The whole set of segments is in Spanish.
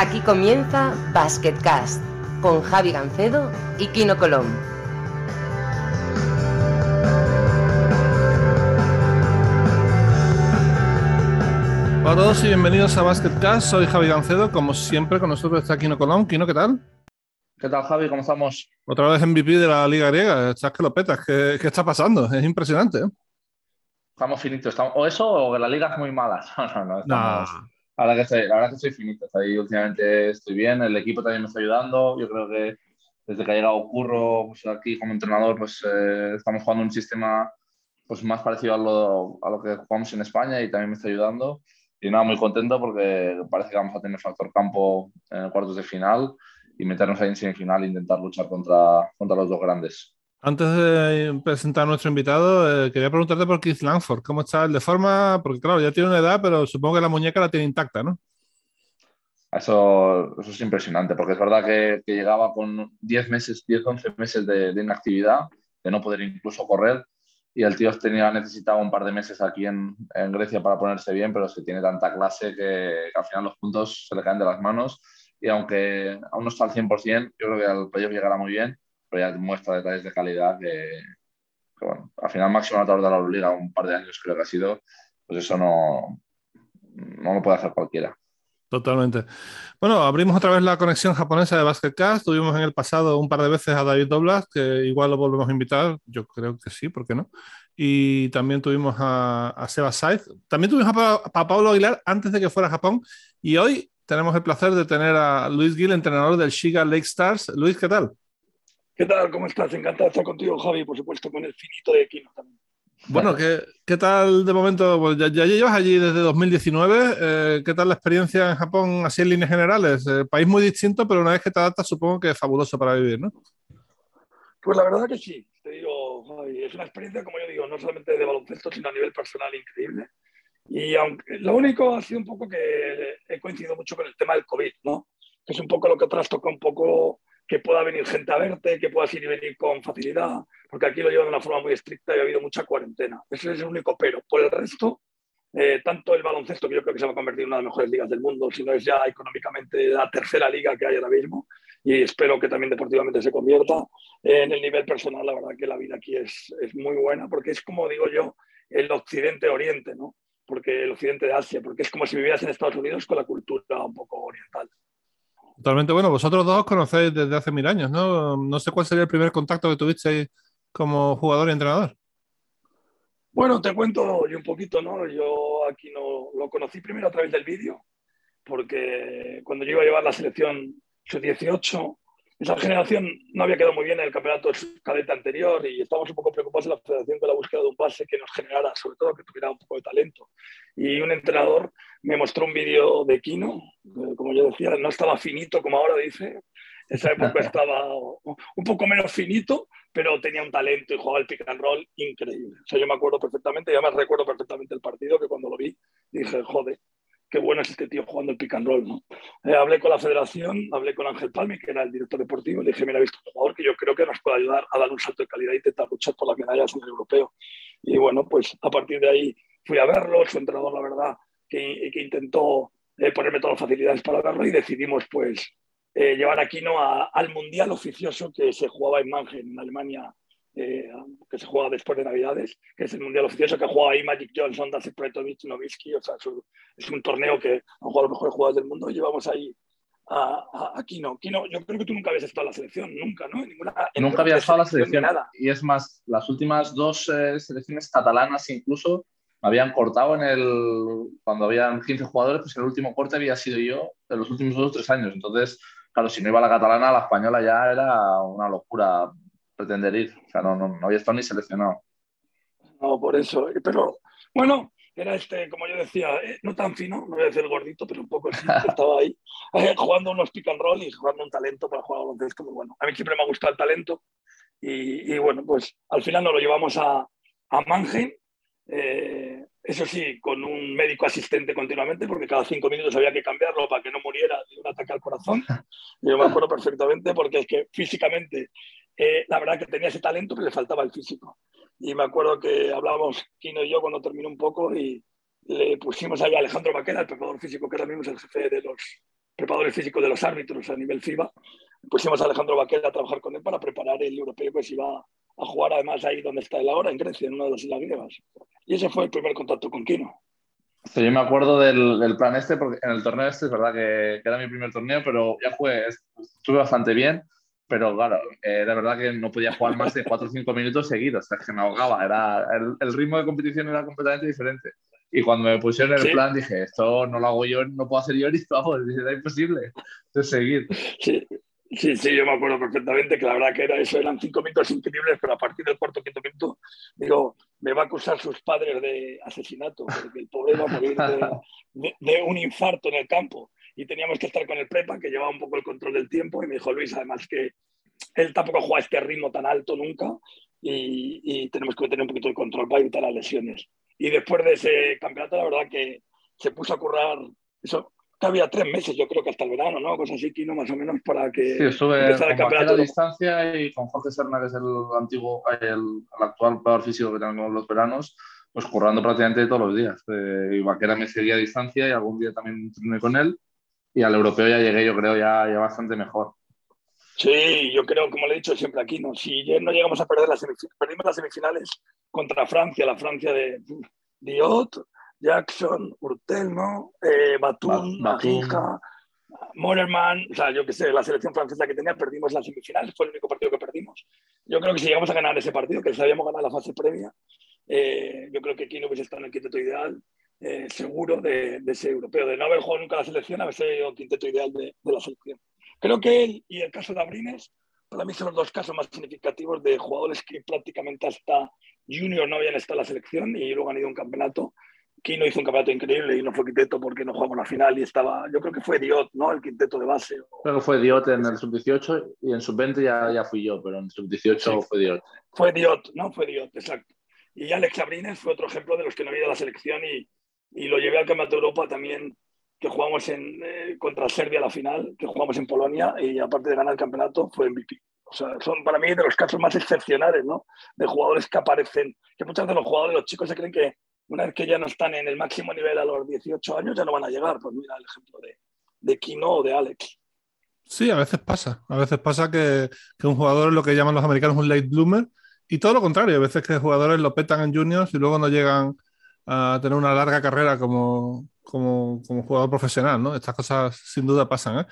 Aquí comienza Basketcast con Javi Gancedo y Kino Colón. Hola a todos y bienvenidos a Basketcast. Soy Javi Gancedo. Como siempre, con nosotros está Kino Colón. Kino, ¿qué tal? ¿Qué tal, Javi? ¿Cómo estamos? Otra vez MVP de la Liga Griega. Estás que lo petas. ¿Qué, qué está pasando? Es impresionante. ¿eh? Estamos finitos. Estamos... O eso o que la liga es muy mala. No, no, no. Estamos... Nah. Que estoy, la verdad que estoy finito. Ahí últimamente estoy bien. El equipo también me está ayudando. Yo creo que desde que ha llegado Curro pues aquí como entrenador, pues eh, estamos jugando un sistema pues más parecido a lo, a lo que jugamos en España y también me está ayudando. Y nada, muy contento porque parece que vamos a tener factor campo en cuartos de final y meternos ahí en semifinal e intentar luchar contra, contra los dos grandes. Antes de presentar a nuestro invitado, eh, quería preguntarte por Keith Langford. ¿Cómo está el de forma? Porque claro, ya tiene una edad, pero supongo que la muñeca la tiene intacta, ¿no? Eso, eso es impresionante, porque es verdad que, que llegaba con 10 meses, 10, 11 meses de, de, inactividad, de no poder incluso correr, y el tío tenía, necesitaba un par de meses aquí en, en Grecia para ponerse bien, pero es que tiene tanta clase que, que, al final los puntos se le caen de las manos, y aunque aún no está al 100%, yo creo que al playoff llegará muy bien, pero ya muestra detalles de calidad que, que bueno, al final máximo anotador de la Euroliga, un par de años creo que ha sido, pues eso no, no lo puede hacer cualquiera. Totalmente. Bueno, abrimos otra vez la conexión japonesa de Basketcast. Tuvimos en el pasado un par de veces a David Doblas, que igual lo volvemos a invitar. Yo creo que sí, ¿por qué no? Y también tuvimos a, a Seba Saiz. También tuvimos a, a, Pablo Aguilar antes de que fuera a Japón. Y hoy tenemos el placer de tener a Luis Gil, entrenador del Shiga Lake Stars. Luis, ¿qué tal? ¿Qué tal? ¿Cómo estás? Encantado de estar contigo, Javi, por supuesto, con el finito de Kino también. Bueno, ¿qué, ¿qué, tal de momento? Pues ya, ya, llevas allí desde 2019. Eh, ¿Qué tal la experiencia en Japón, así en líneas generales? Eh, país muy distinto, pero una vez que te adaptas, supongo que es fabuloso para vivir, ¿no? Pues la verdad que sí. Te digo, Javi, es una experiencia, como yo digo, no solamente de baloncesto, sino a nivel personal increíble. Y aunque lo único ha sido un poco que he coincidido mucho con el tema del COVID, ¿no? Que es un poco lo que trastoca un poco que pueda venir gente a verte, que puedas ir y venir con facilidad, porque aquí lo llevan de una forma muy estricta y ha habido mucha cuarentena. Ese es el único pero. Por el resto, eh, tanto el baloncesto, que yo creo que se va a convertir en una de las mejores ligas del mundo, si no es ya económicamente la tercera liga que hay ahora mismo, y espero que también deportivamente se convierta. Eh, en el nivel personal, la verdad que la vida aquí es, es muy buena, porque es como digo yo, el occidente-oriente, ¿no? Porque el occidente de Asia, porque es como si vivieras en Estados Unidos con la cultura un poco oriental. Totalmente bueno. Vosotros dos os conocéis desde hace mil años, ¿no? No sé cuál sería el primer contacto que tuvisteis como jugador y entrenador. Bueno, te cuento yo un poquito, ¿no? Yo aquí no lo conocí primero a través del vídeo, porque cuando yo iba a llevar la selección sub-18, esa generación no había quedado muy bien en el campeonato cadete anterior y estábamos un poco preocupados en la federación con la búsqueda de un base que nos generara, sobre todo, que tuviera un poco de talento. Y un entrenador me mostró un vídeo de Kino, como yo decía, no estaba finito como ahora dice, esa época estaba un poco menos finito, pero tenía un talento y jugaba el pick and roll increíble. O sea, yo me acuerdo perfectamente, y además recuerdo perfectamente el partido, que cuando lo vi dije, joder, qué bueno es este tío jugando el pick and roll, ¿no? Eh, hablé con la federación, hablé con Ángel Palme, que era el director deportivo, y le dije, mira, he visto un jugador que yo creo que nos puede ayudar a dar un salto de calidad e intentar luchar por las medallas en el europeo. Y bueno, pues a partir de ahí fui a verlo, su entrenador, la verdad, que, que intentó eh, ponerme todas las facilidades para verlo y decidimos, pues, eh, llevar a Kino a, al Mundial oficioso que se jugaba en Mannheim, en Alemania, eh, que se juega después de Navidades, que es el Mundial Oficioso, que juega ahí Magic Johnson, Dasi Pretovic, Nowitzki, o sea, es un, torneo que han jugado los mejores jugadores del mundo y llevamos ahí a, a, a, Kino. Kino, yo creo que tú nunca habías estado en la selección, nunca, ¿no? En ninguna, en nunca había estado en la selección, nada. y es más, las últimas dos eh, selecciones catalanas incluso me habían cortado en el, cuando habían 15 jugadores, pues el último corte había sido yo de los últimos dos o tres años, entonces, claro, si no iba la catalana, la española ya era una locura pretender ir. O sea, no, no, no había estado ni seleccionado. No, por eso. Pero bueno, era este, como yo decía, eh, no tan fino, no voy a decir gordito, pero un poco así, estaba ahí eh, jugando unos pick and roll y jugando un talento para jugar baloncesto muy bueno. A mí siempre me ha gustado el talento y, y bueno, pues al final nos lo llevamos a, a Mannheim. Eh, eso sí, con un médico asistente continuamente, porque cada cinco minutos había que cambiarlo para que no muriera de un ataque al corazón. Yo me acuerdo perfectamente porque es que físicamente eh, la verdad que tenía ese talento, pero le faltaba el físico. Y me acuerdo que hablábamos, Kino y yo, cuando terminó un poco, y le pusimos ahí a Alejandro Maqueda, el preparador físico, que ahora mismo es el jefe de los, preparadores físicos de los árbitros a nivel FIBA, pusimos a Alejandro Vaquera a trabajar con él para preparar el europeo que se iba a jugar además ahí donde está él ahora, en Grecia, en una de las islas griegas. Y ese fue el primer contacto con Kino. Sí, yo me acuerdo del, del, plan este, porque en el torneo este es verdad que, que, era mi primer torneo, pero ya jugué, estuve bastante bien, pero claro, era verdad que no podía jugar más de 4 o 5 minutos seguidos, o sea, que me ahogaba, era, el, el, ritmo de competición era completamente diferente. Y cuando me pusieron el ¿Sí? plan dije, esto no lo hago yo, no puedo hacer yo ni vamos, era imposible de seguir. Sí. Sí, sí, yo me acuerdo perfectamente que la verdad que era eso, eran cinco minutos increíbles, pero a partir del cuarto quinto minuto, digo, me va a acusar sus padres de asesinato, porque el pobre va a morir de, de, de, un infarto en el campo. Y teníamos que estar con el prepa, que llevaba un poco el control del tiempo, y me dijo Luis, además que él tampoco juega a este ritmo tan alto nunca, y, y tenemos que tener un poquito de control para evitar las lesiones. Y después de ese campeonato, la verdad que se puso a currar, eso, que había tres meses, yo creo que hasta el verano, ¿no? Cosas así, Kino, más o menos, para que sí, estuve empezara el campeonato. distancia y con Jorge Serna, que es el antiguo, el, el actual jugador físico que tenemos los veranos, pues currando prácticamente todos los días. Eh, y Vaquera me seguía a distancia y algún día también entrené con él. Y al europeo ya llegué, yo creo, ya, ya bastante mejor. Sí, yo creo, como le he dicho siempre aquí, ¿no? si no llegamos a perder las semifinales, perdimos las semifinales contra Francia, la Francia de Diot, Jackson, Urtel, ¿no? Eh, Batum, o sea, yo qué sé, la selección francesa que tenía, perdimos la semifinal, fue el único partido que perdimos. Yo creo que si llegamos a ganar ese partido, que sabíamos ganar la fase previa, eh, yo creo que aquí no hubiese estado en el quinteto ideal, eh, seguro, de, de, ese europeo, de no haber jugado nunca la selección, haber sido el quinteto ideal de, de, la selección. Creo que él y el caso de Abrines, para mí son los dos casos más significativos de jugadores que prácticamente hasta junior no habían estado en la selección y luego han ido a un campeonato Kino hizo un campeonato increíble y no fue quinteto porque no jugamos la final y estaba, yo creo que fue Diot, ¿no? El quinteto de base. Creo que fue Diot en el sub-18 y en sub-20 ya, ya fui yo, pero en sub-18 sí. fue Diot. Fue Diot, ¿no? Fue Diot, exacto. Y Alex Abrines fue otro ejemplo de los que no había ido a la selección y, y lo llevé al Campeonato de Europa también, que jugamos en, eh, contra Serbia la final, que jugamos en Polonia y aparte de ganar el campeonato fue MVP. O sea, son para mí de los casos más excepcionales, ¿no? De jugadores que aparecen, que muchas veces los jugadores, los chicos se creen que una vez que ya no están en el máximo nivel a los 18 años, ya no van a llegar. Pues mira el ejemplo de, de Kino o de Alex. Sí, a veces pasa. A veces pasa que, que, un jugador es lo que llaman los americanos un late bloomer y todo lo contrario. A veces que jugadores lo petan en juniors y luego no llegan a tener una larga carrera como, como, como jugador profesional, ¿no? Estas cosas sin duda pasan, ¿eh?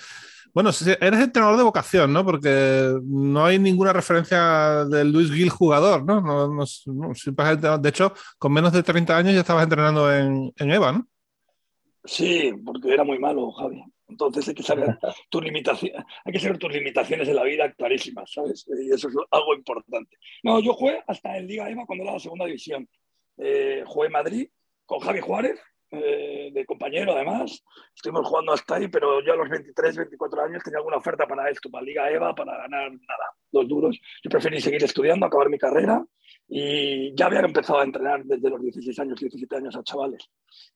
Bueno, eres entrenador de vocación, ¿no? Porque no hay ninguna referencia del Luis Gil jugador, ¿no? no, no, no de hecho, con menos de 30 años ya estabas entrenando en, en, EVA, ¿no? Sí, porque era muy malo, Javi. Entonces hay que saber tus limitaciones, hay que saber tus limitaciones en la vida clarísimas, ¿sabes? Y eso es algo importante. No, yo jugué hasta en Liga EVA cuando era la segunda división. Eh, jugué en Madrid con Javi Juárez, eh, de compañero además. Estuvimos jugando hasta ahí, pero yo a los 23, 24 años tenía alguna oferta para esto, para Liga EVA, para ganar nada, dos duros. Yo preferí seguir estudiando, acabar mi carrera y ya había empezado a entrenar desde los 16 años, 17 años a chavales.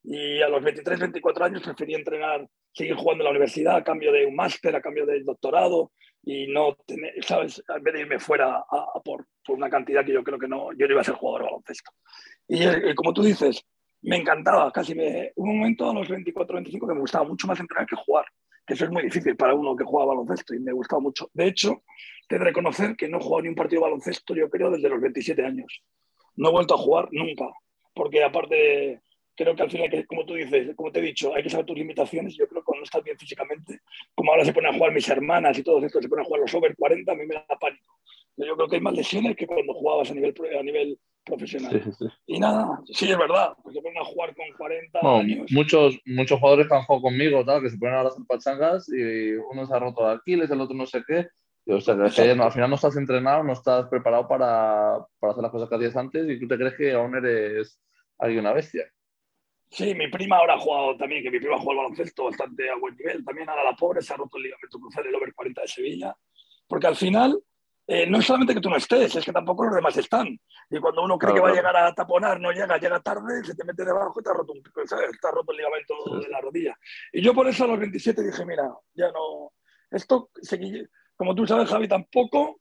Y a los 23, 24 años preferí entrenar, seguir jugando en la universidad a cambio de un máster, a cambio del doctorado y no tener, ¿sabes? En vez de irme fuera a, a por, por, una cantidad que yo creo que no, yo no iba a ser jugador de baloncesto. Y, y como tú dices, me encantaba, casi me, un momento a los 24, 25 que me gustaba mucho más entrenar que jugar, que eso es muy difícil para uno que juega baloncesto y me gustaba mucho. De hecho, te de reconocer que no he jugado ni un partido de baloncesto, yo creo, desde los 27 años. No he vuelto a jugar nunca, porque aparte, creo que al final, como tú dices, como te he dicho, hay que saber tus limitaciones. Yo creo que cuando estás bien físicamente, como ahora se ponen a jugar mis hermanas y todo esto, se ponen a jugar los over 40, a mí me da pánico. Yo creo que hay más lesiones que cuando jugabas a nivel, a nivel profesional. Sí, sí. Y nada, sí, es verdad, pues se ponen a jugar con 40 no, años. Muchos, muchos jugadores que han jugado conmigo, tal, que se ponen a hacer pachangas y uno se ha roto de Aquiles, el otro no sé qué. Y, o sea, que no, al final no estás entrenado, no estás preparado para, para hacer las cosas que hacías antes y tú te crees que aún eres alguien una bestia. Sí, mi prima ahora ha jugado también, que mi prima ha jugado al baloncesto bastante a buen nivel. También ahora la pobre se ha roto el ligamento cruzado el over 40 de Sevilla. Porque al final eh, no es solamente que tú no estés, es que tampoco los demás están. Y cuando uno cree claro, que va a llegar a taponar, no llega, llega tarde, se te mete debajo y te ha roto, un, te ha roto el ligamento sí. de la rodilla. Y yo por eso a los 27 dije, mira, ya no, esto, como tú sabes, Javi, tampoco,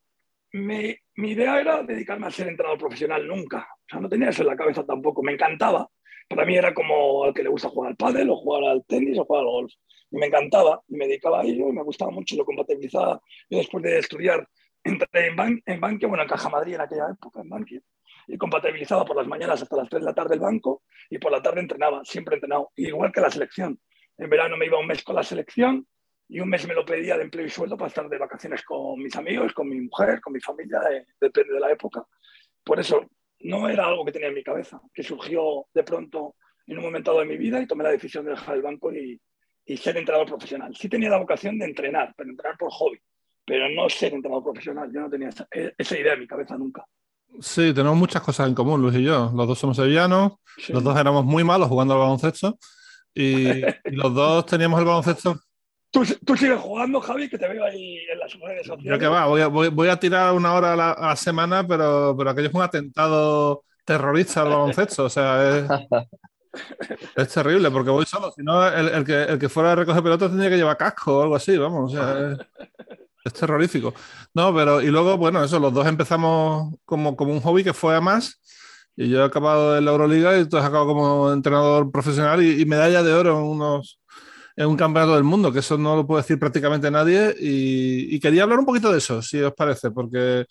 me, mi idea era dedicarme a ser entrenador profesional nunca. O sea, no tenía eso en la cabeza tampoco, me encantaba. Para mí era como al que le gusta jugar al pádel o jugar al tenis o jugar al golf. y me encantaba y me dedicaba a ello y me gustaba mucho, lo compatibilizaba. Yo después de estudiar entré en, ban en bueno, en Caja Madrid en aquella época, en Bankia, y compatibilizaba por las mañanas hasta las 3 de la tarde el banco y por la tarde entrenaba, siempre entrenado, igual que la selección. En verano me iba un mes con la selección y un mes me lo pedía de empleo y sueldo para estar de vacaciones con mis amigos, con mi mujer, con mi familia, eh, depende de la época. Por eso no era algo que tenía en mi cabeza, que surgió de pronto en un momento dado de mi vida y tomé la decisión de dejar el banco y, y ser entrenador profesional. Sí tenía la vocación de entrenar, pero entrenar por hobby, pero no ser entrenador profesional. Yo no tenía esa, e, esa idea en mi cabeza nunca. Sí, tenemos muchas cosas en común, Luis y yo. Los dos somos sevillanos, los dos éramos muy malos jugando al baloncesto y, los dos teníamos el baloncesto. ¿Tú, ¿Tú, sigues jugando, Javi, que te veo ahí en las redes sociales. Yo que va, voy a, voy, a tirar una hora a la, semana, pero, pero aquello es un atentado terrorista al baloncesto. O sea, es, es terrible porque voy solo. Si no, el, el, que, el que fuera a recoger pelotas tendría que llevar casco o algo así, vamos. O sea, es, es terrorífico. No, pero y luego, bueno, eso, los dos empezamos como, como un hobby que fue a más. Y yo he acabado en la Euroliga y tú has acabado como entrenador profesional y, medalla de oro en, unos, en un campeonato del mundo, que eso no lo puede decir prácticamente nadie. Y, quería hablar un poquito de eso, si os parece, porque,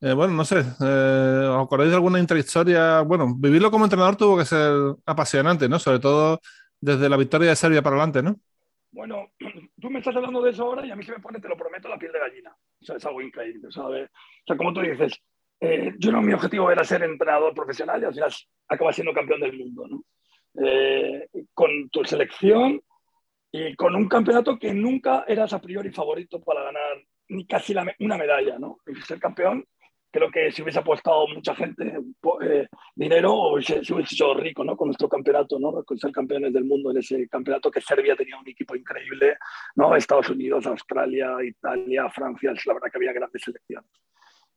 eh, bueno, no sé, eh, ¿os acordáis de alguna intrahistoria? Bueno, vivirlo como entrenador tuvo que ser apasionante, ¿no? Sobre todo desde la victoria de Serbia para adelante, ¿no? Bueno, tú me estás hablando de eso ahora y a mí se me pone, te lo prometo, la piel de gallina. O sea, es algo increíble, ¿sabes? O sea, como tú dices, eh, yo no, mi objetivo era ser entrenador profesional y al final acabas siendo campeón del mundo, ¿no? Eh, con tu selección y con un campeonato que nunca eras a priori favorito para ganar ni casi una medalla, ¿no? Y ser campeón creo que si hubiese apostado mucha gente eh, dinero, se, se, hubiese hecho rico ¿no? con nuestro campeonato, ¿no? con ser campeones del mundo en ese campeonato, que Serbia tenía un equipo increíble, ¿no? Estados Unidos, Australia, Italia, Francia, la verdad que había grandes selecciones.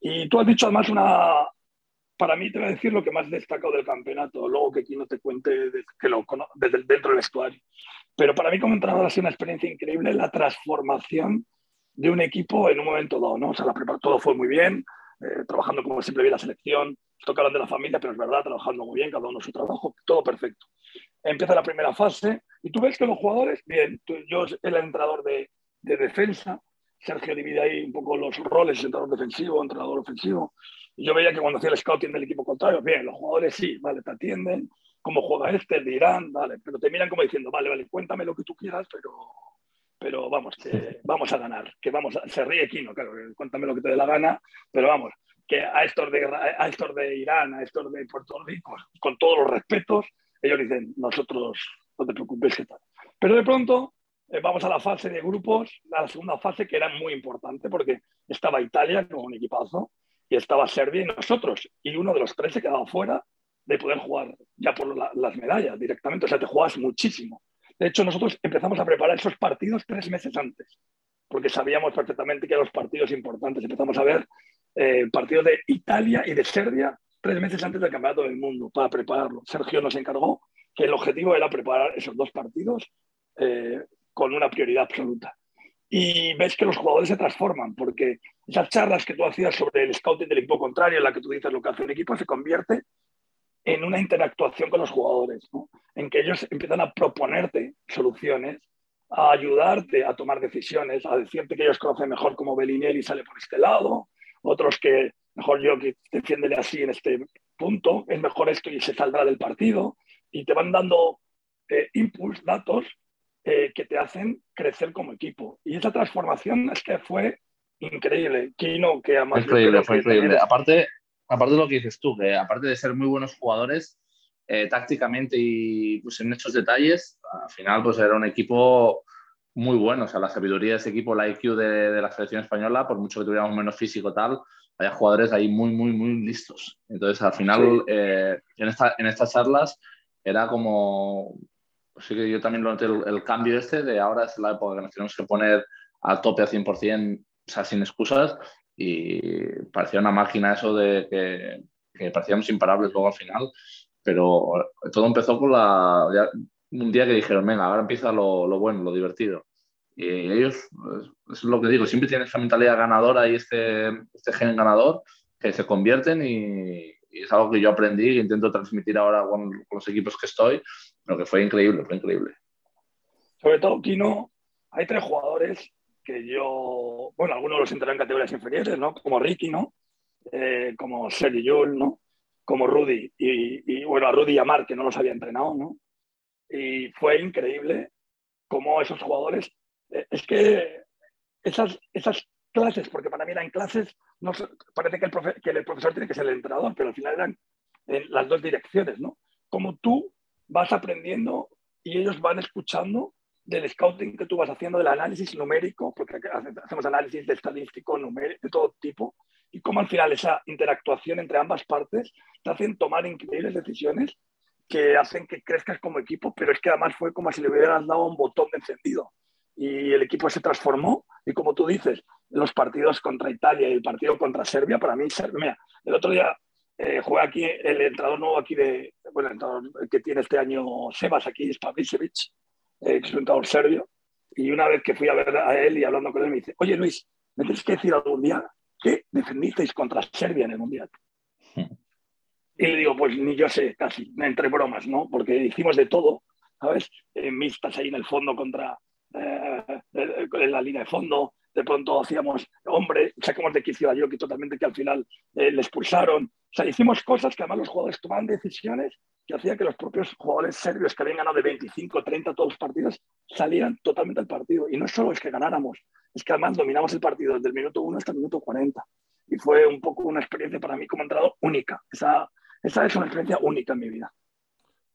Y tú has dicho además una, para mí te voy a decir lo que más destacado del campeonato, luego que aquí no te cuente que lo, desde dentro del vestuario. Pero para mí como entrenador ha sido una experiencia increíble la transformación de un equipo en un momento dado, ¿no? O sea, la todo fue muy bien, eh, trabajando como siempre vi la selección, tocaron de la familia, pero es verdad, trabajando muy bien, cada uno su trabajo, todo perfecto. Empieza la primera fase y tú ves que los jugadores, bien, yo el entrenador de, de, defensa, Sergio divide ahí un poco los roles, entrenador defensivo, entrenador ofensivo, y yo veía que cuando hacía el scouting del equipo contrario, bien, los jugadores sí, vale, te atienden, cómo juega este, el de Irán, vale, pero te miran como diciendo, vale, vale, cuéntame lo que tú quieras, pero pero vamos, que vamos a ganar, que vamos a, se ríe Kino, claro, cuéntame lo que te dé la gana, pero vamos, que a estos de, a estos de Irán, a estos de Puerto Rico, con todos los respetos, ellos dicen, nosotros no te preocupes qué tal. Pero de pronto eh, vamos a la fase de grupos, la segunda fase que era muy importante porque estaba Italia con un equipazo y estaba Serbia y nosotros, y uno de los tres se quedaba fuera de poder jugar ya por las medallas directamente, o sea, te juegas muchísimo. De hecho, nosotros empezamos a preparar esos partidos tres meses antes, porque sabíamos perfectamente que eran los partidos importantes. Empezamos a ver eh, partidos de Italia y de Serbia tres meses antes del Campeonato del Mundo para prepararlo. Sergio nos encargó que el objetivo era preparar esos dos partidos eh, con una prioridad absoluta. Y ves que los jugadores se transforman, porque esas charlas que tú hacías sobre el scouting del equipo contrario, en la que tú dices lo que hace el equipo, se convierte en una interactuación con los jugadores, en que ellos empiezan a proponerte soluciones, a ayudarte a tomar decisiones, a decirte que ellos conocen mejor cómo Bellinelli sale por este lado, otros que mejor yo que defiéndele así en este punto, es mejor esto y se saldrá del partido, y te van dando eh, inputs, datos eh, que te hacen crecer como equipo. Y esa transformación es que fue increíble. Kino, que además... Increíble, fue increíble. Aparte, aparte de lo que dices tú, que aparte de ser muy buenos jugadores, eh, tácticamente y pues, en estos detalles, al final pues era un equipo muy bueno. O sea, la sabiduría de ese equipo, la IQ de, la selección española, por mucho que tuviéramos menos físico tal, había jugadores ahí muy, muy, muy listos. Entonces, al final, eh, en, esta, en estas charlas era como... Sí que yo también lo noté el, el, cambio este de ahora es la época que nos tenemos que poner al tope al 100%, o sea, sin excusas, y parecía una máquina eso de que, que parecíamos imparables luego al final, pero todo empezó con la, un día que dijeron, venga, ahora empieza lo, lo bueno, lo divertido. Y ellos, es lo que digo, siempre tienen esa mentalidad ganadora y este, este gen ganador que se convierten y, es algo que yo aprendí y intento transmitir ahora con, con, los equipos que estoy, pero que fue increíble, fue increíble. Sobre todo, Kino, hay tres jugadores que yo, bueno, algunos los entré en categorías inferiores, ¿no? Como Ricky, ¿no? Eh, como Sergio Yul, ¿no? Como Rudy. Y, bueno, a Rudy y a Mark, que no los había entrenado, ¿no? Y fue increíble cómo esos jugadores, eh, es que esas, esas clases, porque para mí eran clases, no, parece que el, que el profesor tiene que ser el entrenador, pero al final eran en las dos direcciones, ¿no? Como tú vas aprendiendo y ellos van escuchando del scouting que tú vas haciendo, del análisis numérico, porque hacemos análisis de estadístico, numérico, de todo tipo, y cómo al final esa interactuación entre ambas partes te hacen tomar increíbles decisiones que hacen que crezcas como equipo, pero es que además fue como si le hubieras dado un botón de encendido. Y el equipo se transformó y como tú dices, los partidos contra Italia y el partido contra Serbia, para mí, mira, el otro día eh, juega aquí el entrenador nuevo aquí de, bueno, el que tiene este año Sebas aquí, es Pavicevic, eh, entrenador serbio, y una vez que fui a ver a él y hablando con él me dice, oye Luis, me tienes que decir algún día que defendisteis contra Serbia en el Mundial. Y le digo, pues ni yo sé, casi, entre bromas, ¿no? Porque hicimos de todo, ¿sabes? Eh, mixtas ahí en el fondo contra, eh, en la línea de fondo, de pronto hacíamos, hombre, sacamos de quicio a Jokic totalmente que al final eh, le expulsaron. O sea, hicimos cosas que además los jugadores tomaban decisiones que hacía que los propios jugadores serbios que habían ganado de 25, 30 todos los partidos salieran totalmente del partido. Y no solo es que ganáramos, es que además dominamos el partido desde el minuto 1 hasta el minuto 40. Y fue un poco una experiencia para mí como entrenador única. Esa, esa es una experiencia única en mi vida.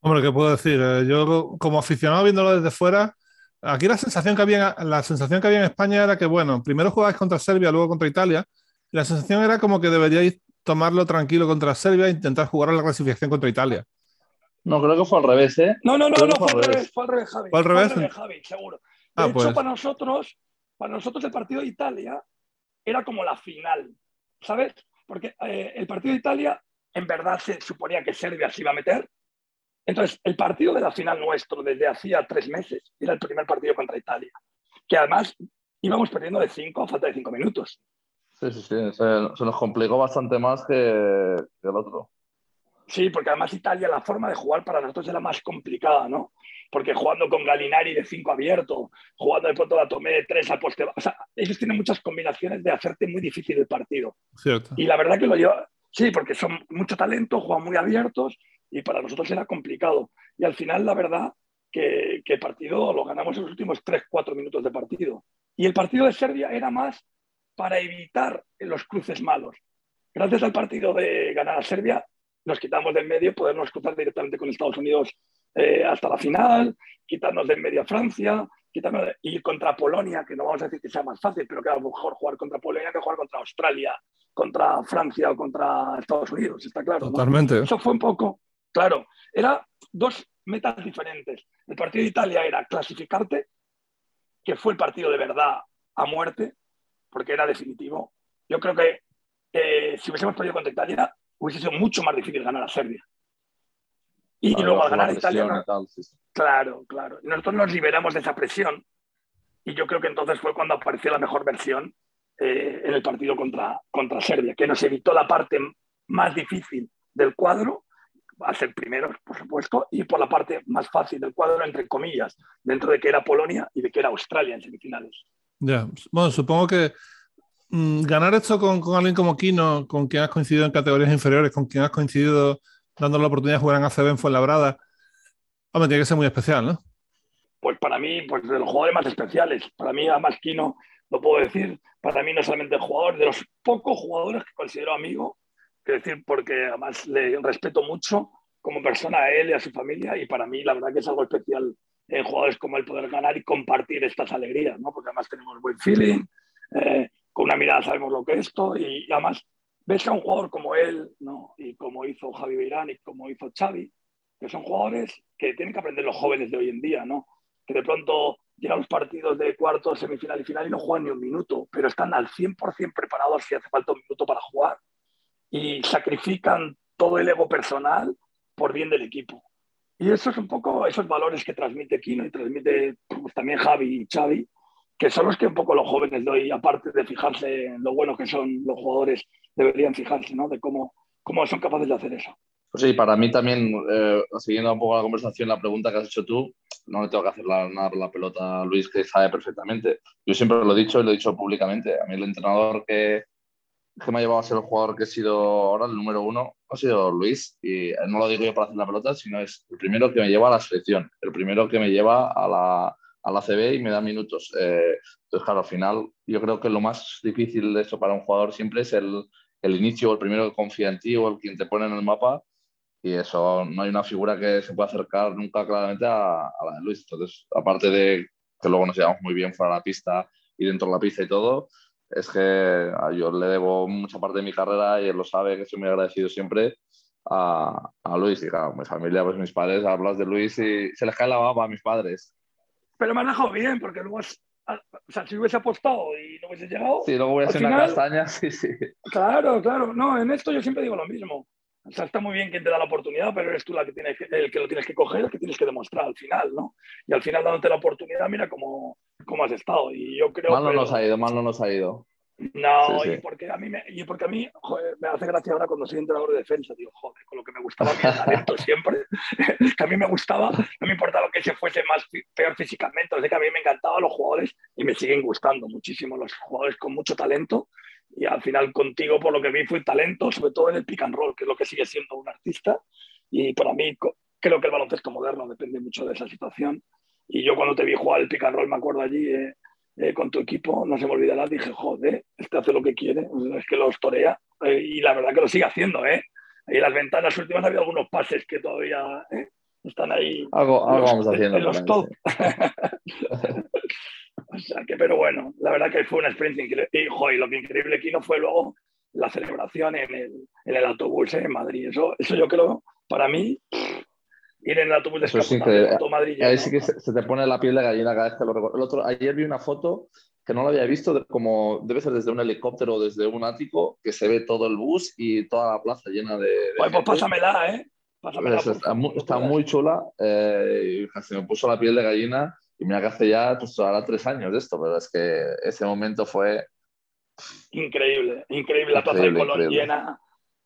Hombre, ¿qué puedo decir? Eh, yo como aficionado viéndolo desde fuera, Aquí la sensación que había, la sensación que había en España era que, bueno, primero jugabais contra Serbia, luego contra Italia. La sensación era como que deberíais tomarlo tranquilo contra Serbia e intentar jugar a la clasificación contra Italia. No, creo que fue al revés, ¿eh? No, no, no, no fue, al revés. fue al revés, Javi. ¿Fue al revés? Javi, seguro. Ah, de hecho, pues. para nosotros, para nosotros el partido de Italia era como la final, ¿sabes? Porque eh, el partido de Italia en verdad se suponía que Serbia se iba a meter, entonces, el partido de la final nuestro desde hacía tres meses era el primer partido contra Italia, que además íbamos perdiendo de cinco a falta de cinco minutos. Sí, sí, sí, se, nos complicó bastante más que, el otro. Sí, porque además Italia, la forma de jugar para nosotros era más complicada, ¿no? Porque jugando con Galinari de cinco abierto, jugando de pronto la tomé de tres al poste. O sea, ellos tienen muchas combinaciones de hacerte muy difícil el partido. Cierto. Y la verdad que lo lleva. Sí, porque son mucho talento, juegan muy abiertos y para nosotros era complicado. Y al final, la verdad, que, el partido lo ganamos en los últimos 3-4 minutos de partido. Y el partido de Serbia era más para evitar los cruces malos. Gracias al partido de ganar a Serbia, nos quitamos del medio, podernos cruzar directamente con Estados Unidos eh, hasta la final, quitarnos del medio a Francia, quitarnos y contra Polonia, que no vamos a decir que sea más fácil, pero que era mejor jugar contra Polonia que jugar contra Australia, contra Francia o contra Estados Unidos, está claro. Totalmente. Eso fue un poco, Claro, era dos metas diferentes. El partido de Italia era clasificarte, que fue el partido de verdad a muerte, porque era definitivo. Yo creo que si hubiésemos perdido contra Italia, hubiese sido mucho más difícil ganar a Serbia. Y luego al ganar a Italia. Claro, claro. Nosotros nos liberamos de esa presión. Y yo creo que entonces fue cuando apareció la mejor versión eh, en el partido contra, contra Serbia, que nos evitó la parte más difícil del cuadro a ser primeros, por supuesto, y por la parte más fácil del cuadro, entre comillas, dentro de que era Polonia y de que era Australia en semifinales. Ya, bueno, supongo que ganar esto con, con, alguien como Kino, con quien has coincidido en categorías inferiores, con quien has coincidido dando la oportunidad de jugar en ACB en Fuenlabrada, hombre, tiene que ser muy especial, ¿no? Pues para mí, pues de los jugadores más especiales, para mí además Kino, lo puedo decir, para mí no solamente el jugador, de los pocos jugadores que considero amigo, que decir, porque además le respeto mucho como persona a él y a su familia y para mí la verdad que es algo especial en jugadores como él poder ganar y compartir estas alegrías, ¿no? porque además tenemos buen feeling, eh, con una mirada sabemos lo que es esto y, además ves a un jugador como él ¿no? y como hizo Javi Beirán y como hizo Xavi, que son jugadores que tienen que aprender los jóvenes de hoy en día, ¿no? que de pronto llegan los partidos de cuarto, semifinal y final y no juegan ni un minuto, pero están al 100% preparados si hace falta un minuto para jugar y sacrifican todo el ego personal por bien del equipo. Y eso es un poco esos valores que transmite Kino y transmite pues, también Javi y Xavi, que son los que un poco los jóvenes de hoy, aparte de fijarse en lo bueno que son los jugadores, deberían fijarse, ¿no? De cómo, cómo son capaces de hacer eso. Pues sí, para mí también, eh, siguiendo un poco la conversación, la pregunta que has hecho tú, no le tengo que hacer nada la pelota a Luis, que sabe perfectamente. Yo siempre lo he dicho y lo he dicho públicamente. A mí el entrenador que, que me ha llevado a ser el jugador que he sido ahora, el número uno, ha sido Luis. Y no lo digo yo para hacer la pelota, sino es el primero que me lleva a la selección, el primero que me lleva a la, a la CB y me da minutos. Eh, entonces, claro, al final yo creo que lo más difícil de eso para un jugador siempre es el, el inicio, el primero que confía en ti o el quien te pone en el mapa. Y eso no hay una figura que se pueda acercar nunca claramente a, a la de Luis. Entonces, aparte de que luego nos llevamos muy bien fuera de la pista y dentro de la pista y todo, es que yo le debo mucha parte de mi carrera y él lo sabe, que soy muy agradecido siempre a, a Luis. Y claro, mi familia, pues mis padres, hablas de Luis y se les cae la baba a mis padres. Pero me han dejado bien, porque luego, o sea, si hubiese apostado y no hubiese llegado. Sí, luego hubiese una castaña, sí, sí. Claro, claro. No, en esto yo siempre digo lo mismo. O sea, está muy bien quien te da la oportunidad, pero eres tú la que tienes el que lo tienes que coger, el que tienes que demostrar al final, ¿no? Y al final dándote la oportunidad, mira cómo, cómo has estado. Y yo creo mal no nos ha ido, mal no nos ha ido. No, y porque a mí, me, y porque a mí me hace gracia ahora cuando soy entrenador de defensa, digo, joder, con lo que me gustaba mi talento siempre, que a mí me gustaba, no me importaba que se fuese más peor físicamente, o sea que a mí me encantaban los jugadores y me siguen gustando muchísimo los jugadores con mucho talento y al final contigo por lo que vi fue talento, sobre todo en el pick and roll, que es lo que sigue siendo un artista. Y para mí creo que el baloncesto moderno depende mucho de esa situación. Y yo cuando te vi jugar el pick and roll me acuerdo allí... Eh, eh, con tu equipo, no se me olvidará, dije, joder, este hace lo que quiere, es que los torea eh, y la verdad que lo sigue haciendo, ¿eh? Y las ventanas últimas había algunos pases que todavía ¿eh? están ahí. Algo, vamos haciendo. En los top. o sea que, pero bueno, la verdad que fue una experiencia increíble. Y, lo que increíble aquí no fue luego la celebración en el, en el autobús en Madrid. Eso, eso yo creo, para mí, en el autobús de Eso sí que, Ahí sí que se, te pone la piel de gallina cada vez que lo recuerdo. El otro, ayer vi una foto que no lo había visto, como debe ser desde un helicóptero o desde un ático, que se ve todo el bus y toda la plaza llena de. pues pásamela, ¿eh? Pásamela, está, muy, está, muy, chula. Eh, se me puso la piel de gallina y mira que hace ya, pues ahora tres años de esto, pero es que ese momento fue. Increíble, increíble. La plaza de Colón llena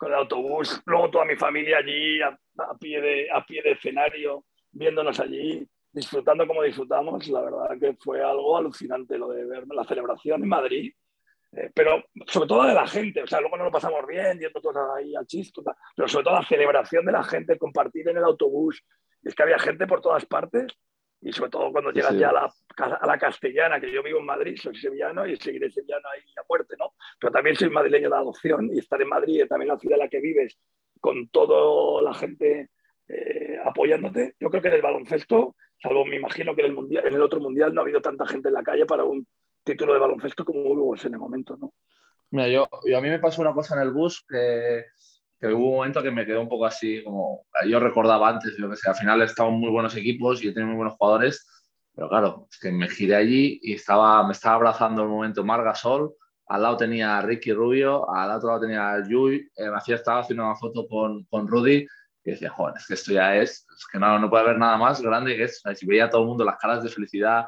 con el autobús, luego toda mi familia allí a, pie, de, a pie de escenario, viéndonos allí, disfrutando como disfrutamos, la verdad que fue algo alucinante lo de ver la celebración en Madrid, eh, pero sobre todo de la gente, o sea, luego nos lo pasamos bien, yendo todos ahí al chiste, pero sobre todo la celebración de la gente, compartir en el autobús, es que había gente por todas partes y sobre todo cuando llegas ya a la, a la, castellana, que yo vivo en Madrid, soy sevillano y seguiré sevillano ahí a muerte, ¿no? Pero también soy madrileño de adopción y estar en Madrid, también la ciudad en la que vives, con toda la gente eh, apoyándote, yo creo que en el baloncesto, salvo me imagino que en el, mundial, en el otro mundial no ha habido tanta gente en la calle para un título de baloncesto como hubo en el momento, ¿no? Mira, yo, yo a mí me pasó una cosa en el bus que que hubo un momento que me quedó un poco así, como yo recordaba antes, yo que sé, al final estaban muy buenos equipos y yo tenía muy buenos jugadores, pero claro, es que me giré allí y estaba, me estaba abrazando un momento Marga Sol, al lado tenía a Ricky Rubio, al otro lado tenía a Yui, eh, me hacía, estaba haciendo una foto con, con Rudy y decía, joder, es que esto ya es, es que no, no puede haber nada más grande que eso. Si veía a todo el mundo las caras de felicidad,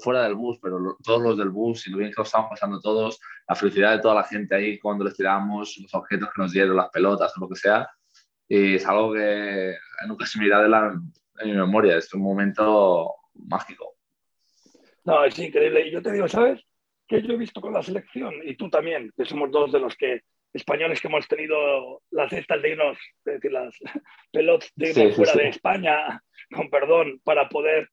fuera del bus, pero todos los del bus y lo bien que lo estamos pasando todos, la felicidad de toda la gente ahí cuando les tiramos los objetos que nos dieron, las pelotas o lo que sea, y es algo que nunca se me irá de, la, mi memoria, es un momento mágico. No, es increíble. Y yo te digo, ¿sabes? Que yo he visto con la selección, y tú también, que somos dos de los que españoles que hemos tenido las cestas de irnos, es decir, las pelotas de irnos fuera de España, con perdón, para poder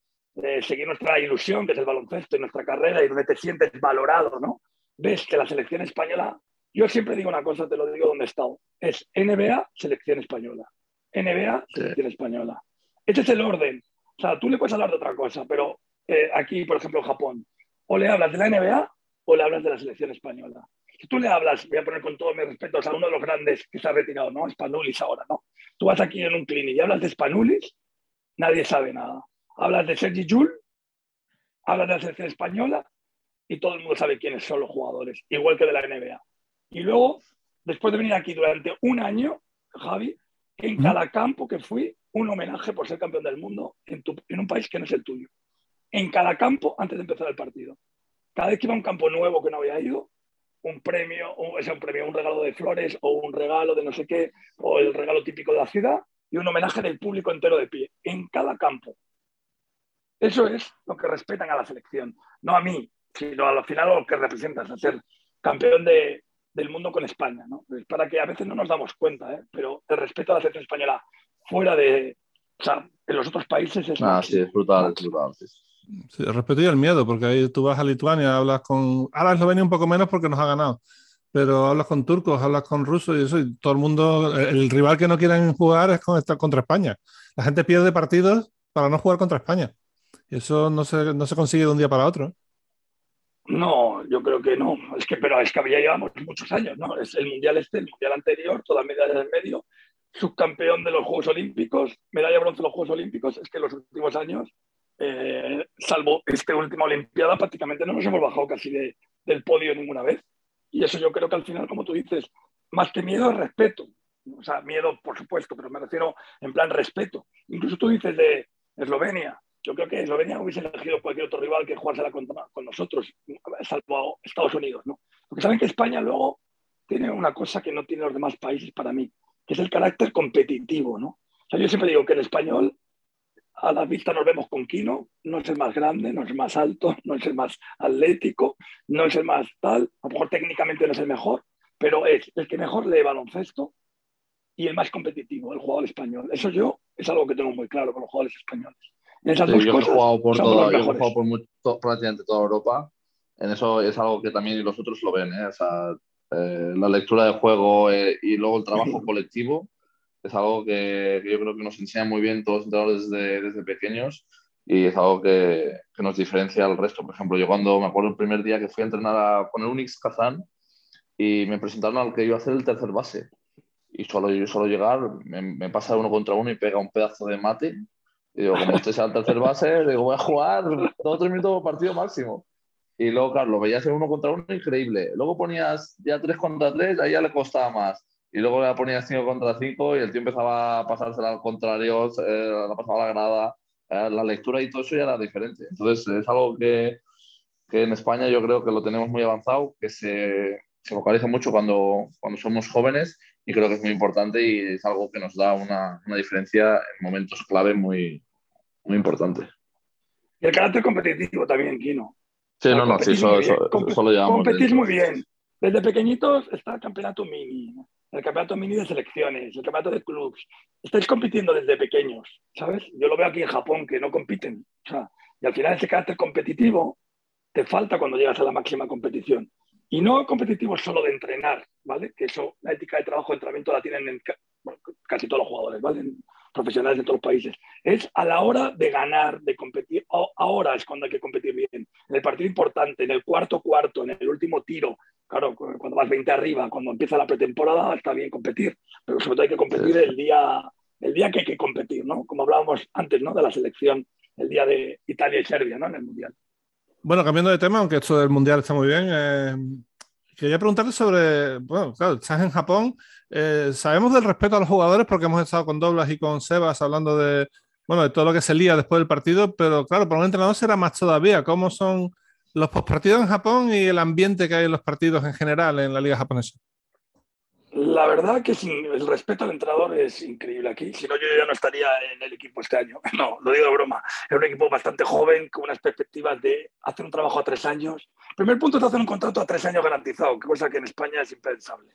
seguir nuestra ilusión, que es el baloncesto y nuestra carrera, y donde te sientes valorado, ¿no? Ves que la selección española, yo siempre digo una cosa, te lo digo donde he estado, es NBA, selección española. NBA, selección española. Este es el orden. O sea, tú le puedes hablar de otra cosa, pero eh, aquí, por ejemplo, en Japón, o le hablas de la NBA o le hablas de la selección española. Si tú le hablas, voy a poner con todos mis respetos a uno de los grandes que se ha retirado, ¿no? Spanulis ahora, ¿no? Tú vas aquí en un clinic y hablas de Spanulis, nadie sabe nada hablas de Sergi Jul, hablas de la selección española y todo el mundo sabe quiénes son los jugadores, igual que de la NBA. Y luego, después de venir aquí durante un año, Javi, en cada campo que fui, un homenaje por ser campeón del mundo en, en un país que no es el tuyo. En cada campo antes de empezar el partido. Cada vez que iba a un campo nuevo que no había ido, un premio, o sea, un premio, un regalo de flores o un regalo de no sé qué, o el regalo típico de la ciudad, y un homenaje del público entero de pie, en cada campo. Eso es lo que respetan a la selección, no a mí, sino al final lo que representas, a ser campeón de, del mundo con España. ¿no? Es para que a veces no nos damos cuenta, ¿eh? pero el respeto a la selección española fuera de, o sea, en los otros países es... Ah, sí, es brutal, es brutal. Sí. Sí, el respeto y el miedo, porque ahí tú vas a Lituania, hablas con. Ahora Eslovenia un poco menos porque nos ha ganado, pero hablas con turcos, hablas con rusos y eso, y todo el mundo. El rival que no quieren jugar es con, contra España. La gente pierde partidos para no jugar contra España. Y eso no se, no se consigue de un día para otro. No, yo creo que no. Es que, pero es que ya llevamos muchos años, ¿no? Es el mundial este, el mundial anterior, toda medalla en medio, subcampeón de los Juegos Olímpicos, medalla de bronce de los Juegos Olímpicos. Es que en los últimos años eh, salvo esta última Olimpiada, prácticamente no nos hemos bajado casi del podio ninguna vez. Y eso yo creo que al final, como tú dices, más que miedo es respeto. O sea, miedo, por supuesto, pero me refiero en plan respeto. Incluso tú dices de Eslovenia. Yo creo que Eslovenia hubiese elegido cualquier otro rival que jugársela con, con nosotros, salvo Estados Unidos. ¿no? Porque saben que España luego tiene una cosa que no tienen los demás países para mí, que es el carácter competitivo. ¿no? O sea, yo siempre digo que el español a la vista nos vemos con Kino, no es el más grande, no es el más alto, no es el más atlético, no es el más tal, a lo mejor técnicamente no es el mejor, pero es el que mejor lee baloncesto y el más competitivo, el jugador español. Eso yo es algo que tengo muy claro con los jugadores españoles. Esas dos yo cosas, he jugado por, todo, yo he jugado por mucho, prácticamente toda Europa. En eso es algo que también los otros lo ven, ¿eh? o sea, eh, la lectura de juego eh, y luego el trabajo colectivo es algo que, yo creo que nos enseña muy bien todos los entrenadores desde, desde pequeños y es algo que, que, nos diferencia al resto. Por ejemplo, yo cuando me acuerdo el primer día que fui a entrenar con el Unix Kazan y me presentaron al que iba a hacer el tercer base y solo, yo solo llegar, me, me pasa uno contra uno y pega un pedazo de mate. Y digo, como usted sea el tercer base, digo, voy a jugar dos o tres minutos partido máximo. Y luego, claro, lo veías en uno contra uno, increíble. Luego ponías ya tres contra tres, ahí ya le costaba más y luego la ponía 5 contra 5 y el tío empezaba a pasársela al contrario, eh, la pasaba a la grada, eh, la lectura y todo eso ya era diferente. Entonces es algo que, que, en España yo creo que lo tenemos muy avanzado, que se, se focaliza mucho cuando, cuando somos jóvenes y creo que es muy importante y es algo que nos da una, una diferencia en momentos clave muy, muy importante. Y el carácter competitivo también, Kino. Sí, no, no, sí, eso, eso, eso, lo llevamos. Competís muy bien. Desde pequeñitos está el campeonato mini el campeonato mini de selecciones, el campeonato de clubs. Estáis compitiendo desde pequeños, ¿sabes? Yo lo veo aquí en Japón, que no compiten. O sea, y al final ese carácter competitivo te falta cuando llegas a la máxima competición. Y no competitivo solo de entrenar, ¿vale? Que eso, la ética de trabajo, de entrenamiento la tienen en casi todos los jugadores, ¿vale? Profesionales de todos los países. Es a la hora de ganar, de competir. Ahora es cuando hay que competir bien. En el partido importante, en el cuarto cuarto, en el último tiro, Claro, cuando vas 20 arriba, cuando empieza la pretemporada, está bien competir, pero sobre todo hay que competir el día, el día que hay que competir, ¿no? Como hablábamos antes, ¿no? De la selección, el día de Italia y Serbia, ¿no? En el Mundial. Bueno, cambiando de tema, aunque esto del Mundial está muy bien, eh, quería preguntarte sobre, bueno, claro, estás en Japón, eh, sabemos del respeto a los jugadores porque hemos estado con Doblas y con Sebas hablando de, bueno, de todo lo que se lía después del partido, pero claro, para un entrenador será más todavía. ¿Cómo son los postpartidos en Japón y el ambiente que hay en los partidos en general en la liga japonesa. La verdad que el respeto al entrenador es increíble aquí. Si no, yo ya no estaría en el equipo este año. No, lo digo de broma. Es un equipo bastante joven, con unas perspectivas de hacer un trabajo a tres años. El primer punto es hacer un contrato a tres años garantizado, cosa que en España es impensable.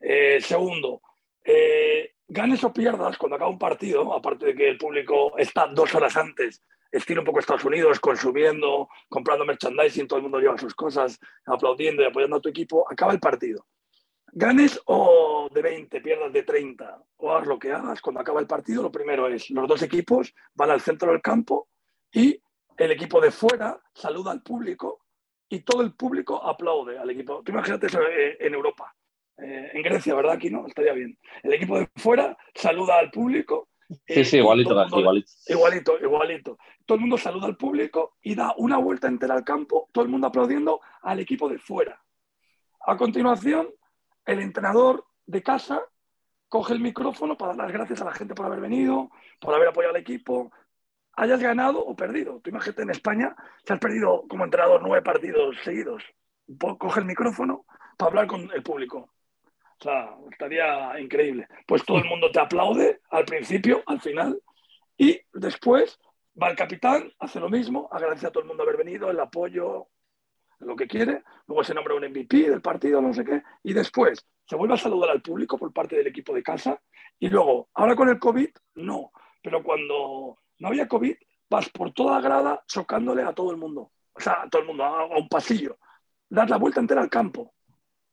Eh, segundo, eh, ganes o pierdas cuando acaba un partido, aparte de que el público está dos horas antes estilo un poco Estados Unidos, consumiendo, comprando merchandising, todo el mundo lleva sus cosas, aplaudiendo y apoyando a tu equipo, acaba el partido. Ganes o de 20, pierdas de 30, o hagas lo que hagas, cuando acaba el partido, lo primero es, los dos equipos van al centro del campo y el equipo de fuera saluda al público y todo el público aplaude al equipo. Tú imagínate eso eh, en Europa, eh, en Grecia, ¿verdad? Aquí no, estaría bien. El equipo de fuera saluda al público Sí, sí, igualito, igualito. Igualito, igualito. Todo el mundo saluda al público y da una vuelta entera al campo, todo el mundo aplaudiendo al equipo de fuera. A continuación, el entrenador de casa coge el micrófono para dar las gracias a la gente por haber venido, por haber apoyado al equipo, hayas ganado o perdido. Tú imagínate en España, si has perdido como entrenador nueve partidos seguidos, coge el micrófono para hablar con el público. O sea, estaría increíble. Pues todo el mundo te aplaude al principio, al final, y después Va el capitán, hace lo mismo, agradece a todo el mundo haber venido, el apoyo, lo que quiere, luego se nombra un MVP del partido, no sé qué, y después se vuelve a saludar al público por parte del equipo de casa, y luego, ahora con el COVID, no, pero cuando no había COVID, vas por toda grada chocándole a todo el mundo, o sea, a todo el mundo, a, un pasillo, das la vuelta entera al campo,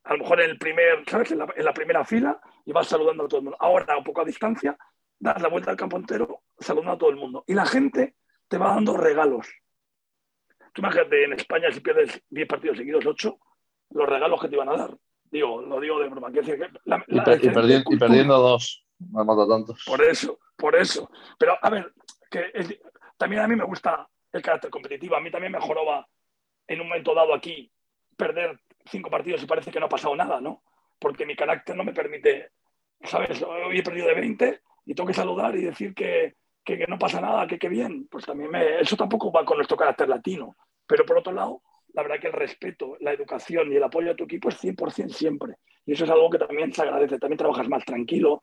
a lo mejor en el primer, ¿sabes? En la, primera fila y vas saludando a todo el mundo. Ahora, un poco a distancia, das la vuelta al campo entero saludando a todo el mundo. Y la gente te va dando regalos. Tú imagínate en España si pierdes 10 partidos seguidos, 8, los regalos que te iban a dar. Digo, lo digo de broma. y, perdiendo, dos, me matado tantos. Por eso, por eso. Pero a ver, que también a mí me gusta el carácter competitivo. A mí también me joroba en un momento dado aquí perder cinco partidos y parece que no ha pasado nada, ¿no? Porque mi carácter no me permite, ¿sabes? Hoy he perdido de 20 y tengo que saludar y decir que, que, no pasa nada, que qué bien, pues también me, eso tampoco va con nuestro carácter latino. Pero por otro lado, la verdad que el respeto, la educación y el apoyo a tu equipo es 100% siempre. Y eso es algo que también se agradece. También trabajas más tranquilo.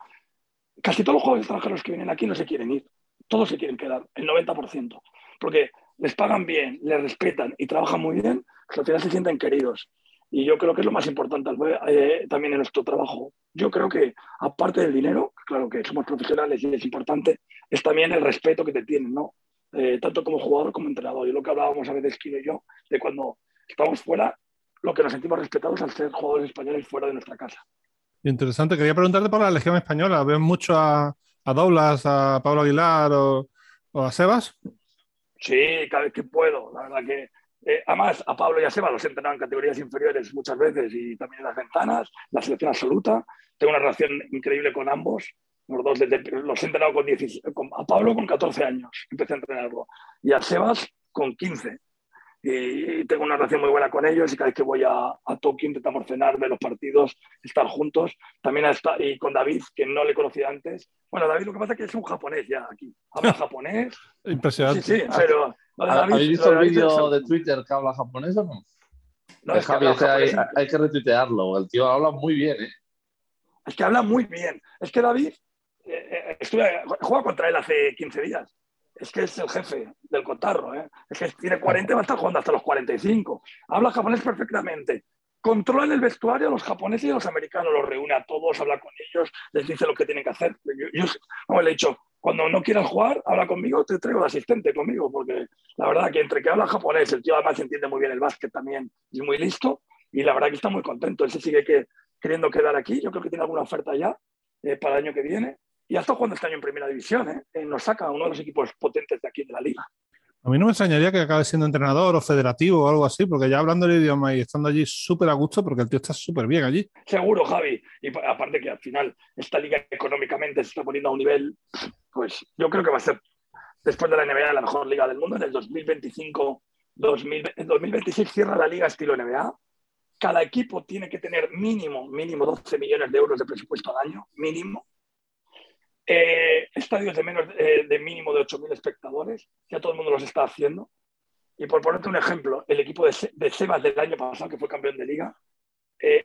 Casi todos los jugadores extranjeros que vienen aquí no se quieren ir. Todos se quieren quedar, el 90%. Porque les pagan bien, les respetan y trabajan muy bien, pues al se sienten queridos. Y yo creo que es lo más importante eh, también en nuestro trabajo. Yo creo que, aparte del dinero, claro que somos profesionales y es importante, es también el respeto que te tienen, ¿no? Eh, tanto como jugador como entrenador. Y lo que hablábamos a veces, Kino y yo, de cuando estamos fuera, lo que nos sentimos respetados al ser jugadores españoles fuera de nuestra casa. Interesante. Quería preguntarte por la Legión Española. ¿Ves mucho a, a Douglas, a Pablo Aguilar o, o a Sebas? Sí, cada vez que puedo. La verdad que eh, además, a Pablo y a Seba los he entrenado en categorías inferiores muchas veces y también en las ventanas, la selección absoluta. Tengo una relación increíble con ambos. Los dos los he entrenado con, 16, a Pablo con 14 años, empecé a entrenarlo, y a Sebas con 15 y tengo una relación muy buena con ellos y cada vez que voy a, a Tokio intentamos cenar, ver los partidos, estar juntos. También está, y con David, que no le conocía antes. Bueno, David lo que pasa es que es un japonés ya aquí. Habla japonés. Impresionante. Sí, sí, pero... ¿Habéis visto el vídeo de Twitter que habla japonés o no? no es que hay, hay, que retuitearlo. El tío habla muy bien, ¿eh? Es que habla muy bien. Es que David, eh, eh, estuve, juega contra él hace 15 días es que es el jefe del cotarro, ¿eh? es que tiene 40 y va a estar jugando hasta los 45. Habla japonés perfectamente. Controla el vestuario a los japoneses y a los americanos, los reúne a todos, habla con ellos, les dice lo que tienen que hacer. Yo, le he dicho, cuando no quieras jugar, habla conmigo, te traigo de asistente conmigo, porque la verdad que entre que habla japonés, el tío además entiende muy bien el básquet también y muy listo, y la verdad que está muy contento. Él se sigue que, queriendo quedar aquí, yo creo que tiene alguna oferta ya eh, para el año que viene, y hasta jugando este año en primera división, ¿eh? ¿eh? Nos saca uno de los equipos potentes de aquí de la liga. A mí no me extrañaría que acabe siendo entrenador o federativo o algo así, porque ya hablando el idioma y estando allí súper a gusto, porque el tío está súper bien allí. Seguro, Javi. Y aparte que al final esta liga económicamente se está poniendo a un nivel, pues yo creo que va a ser, después de la NBA, la mejor liga del mundo. En el 2025, 2026 cierra la liga estilo NBA. Cada equipo tiene que tener mínimo, mínimo 12 millones de euros de presupuesto al año, mínimo. Eh, estadios de menos eh, de mínimo de 8.000 espectadores, ya todo el mundo los está haciendo. Y por ponerte un ejemplo, el equipo de, de Sebas del año pasado, que fue campeón de liga, eh,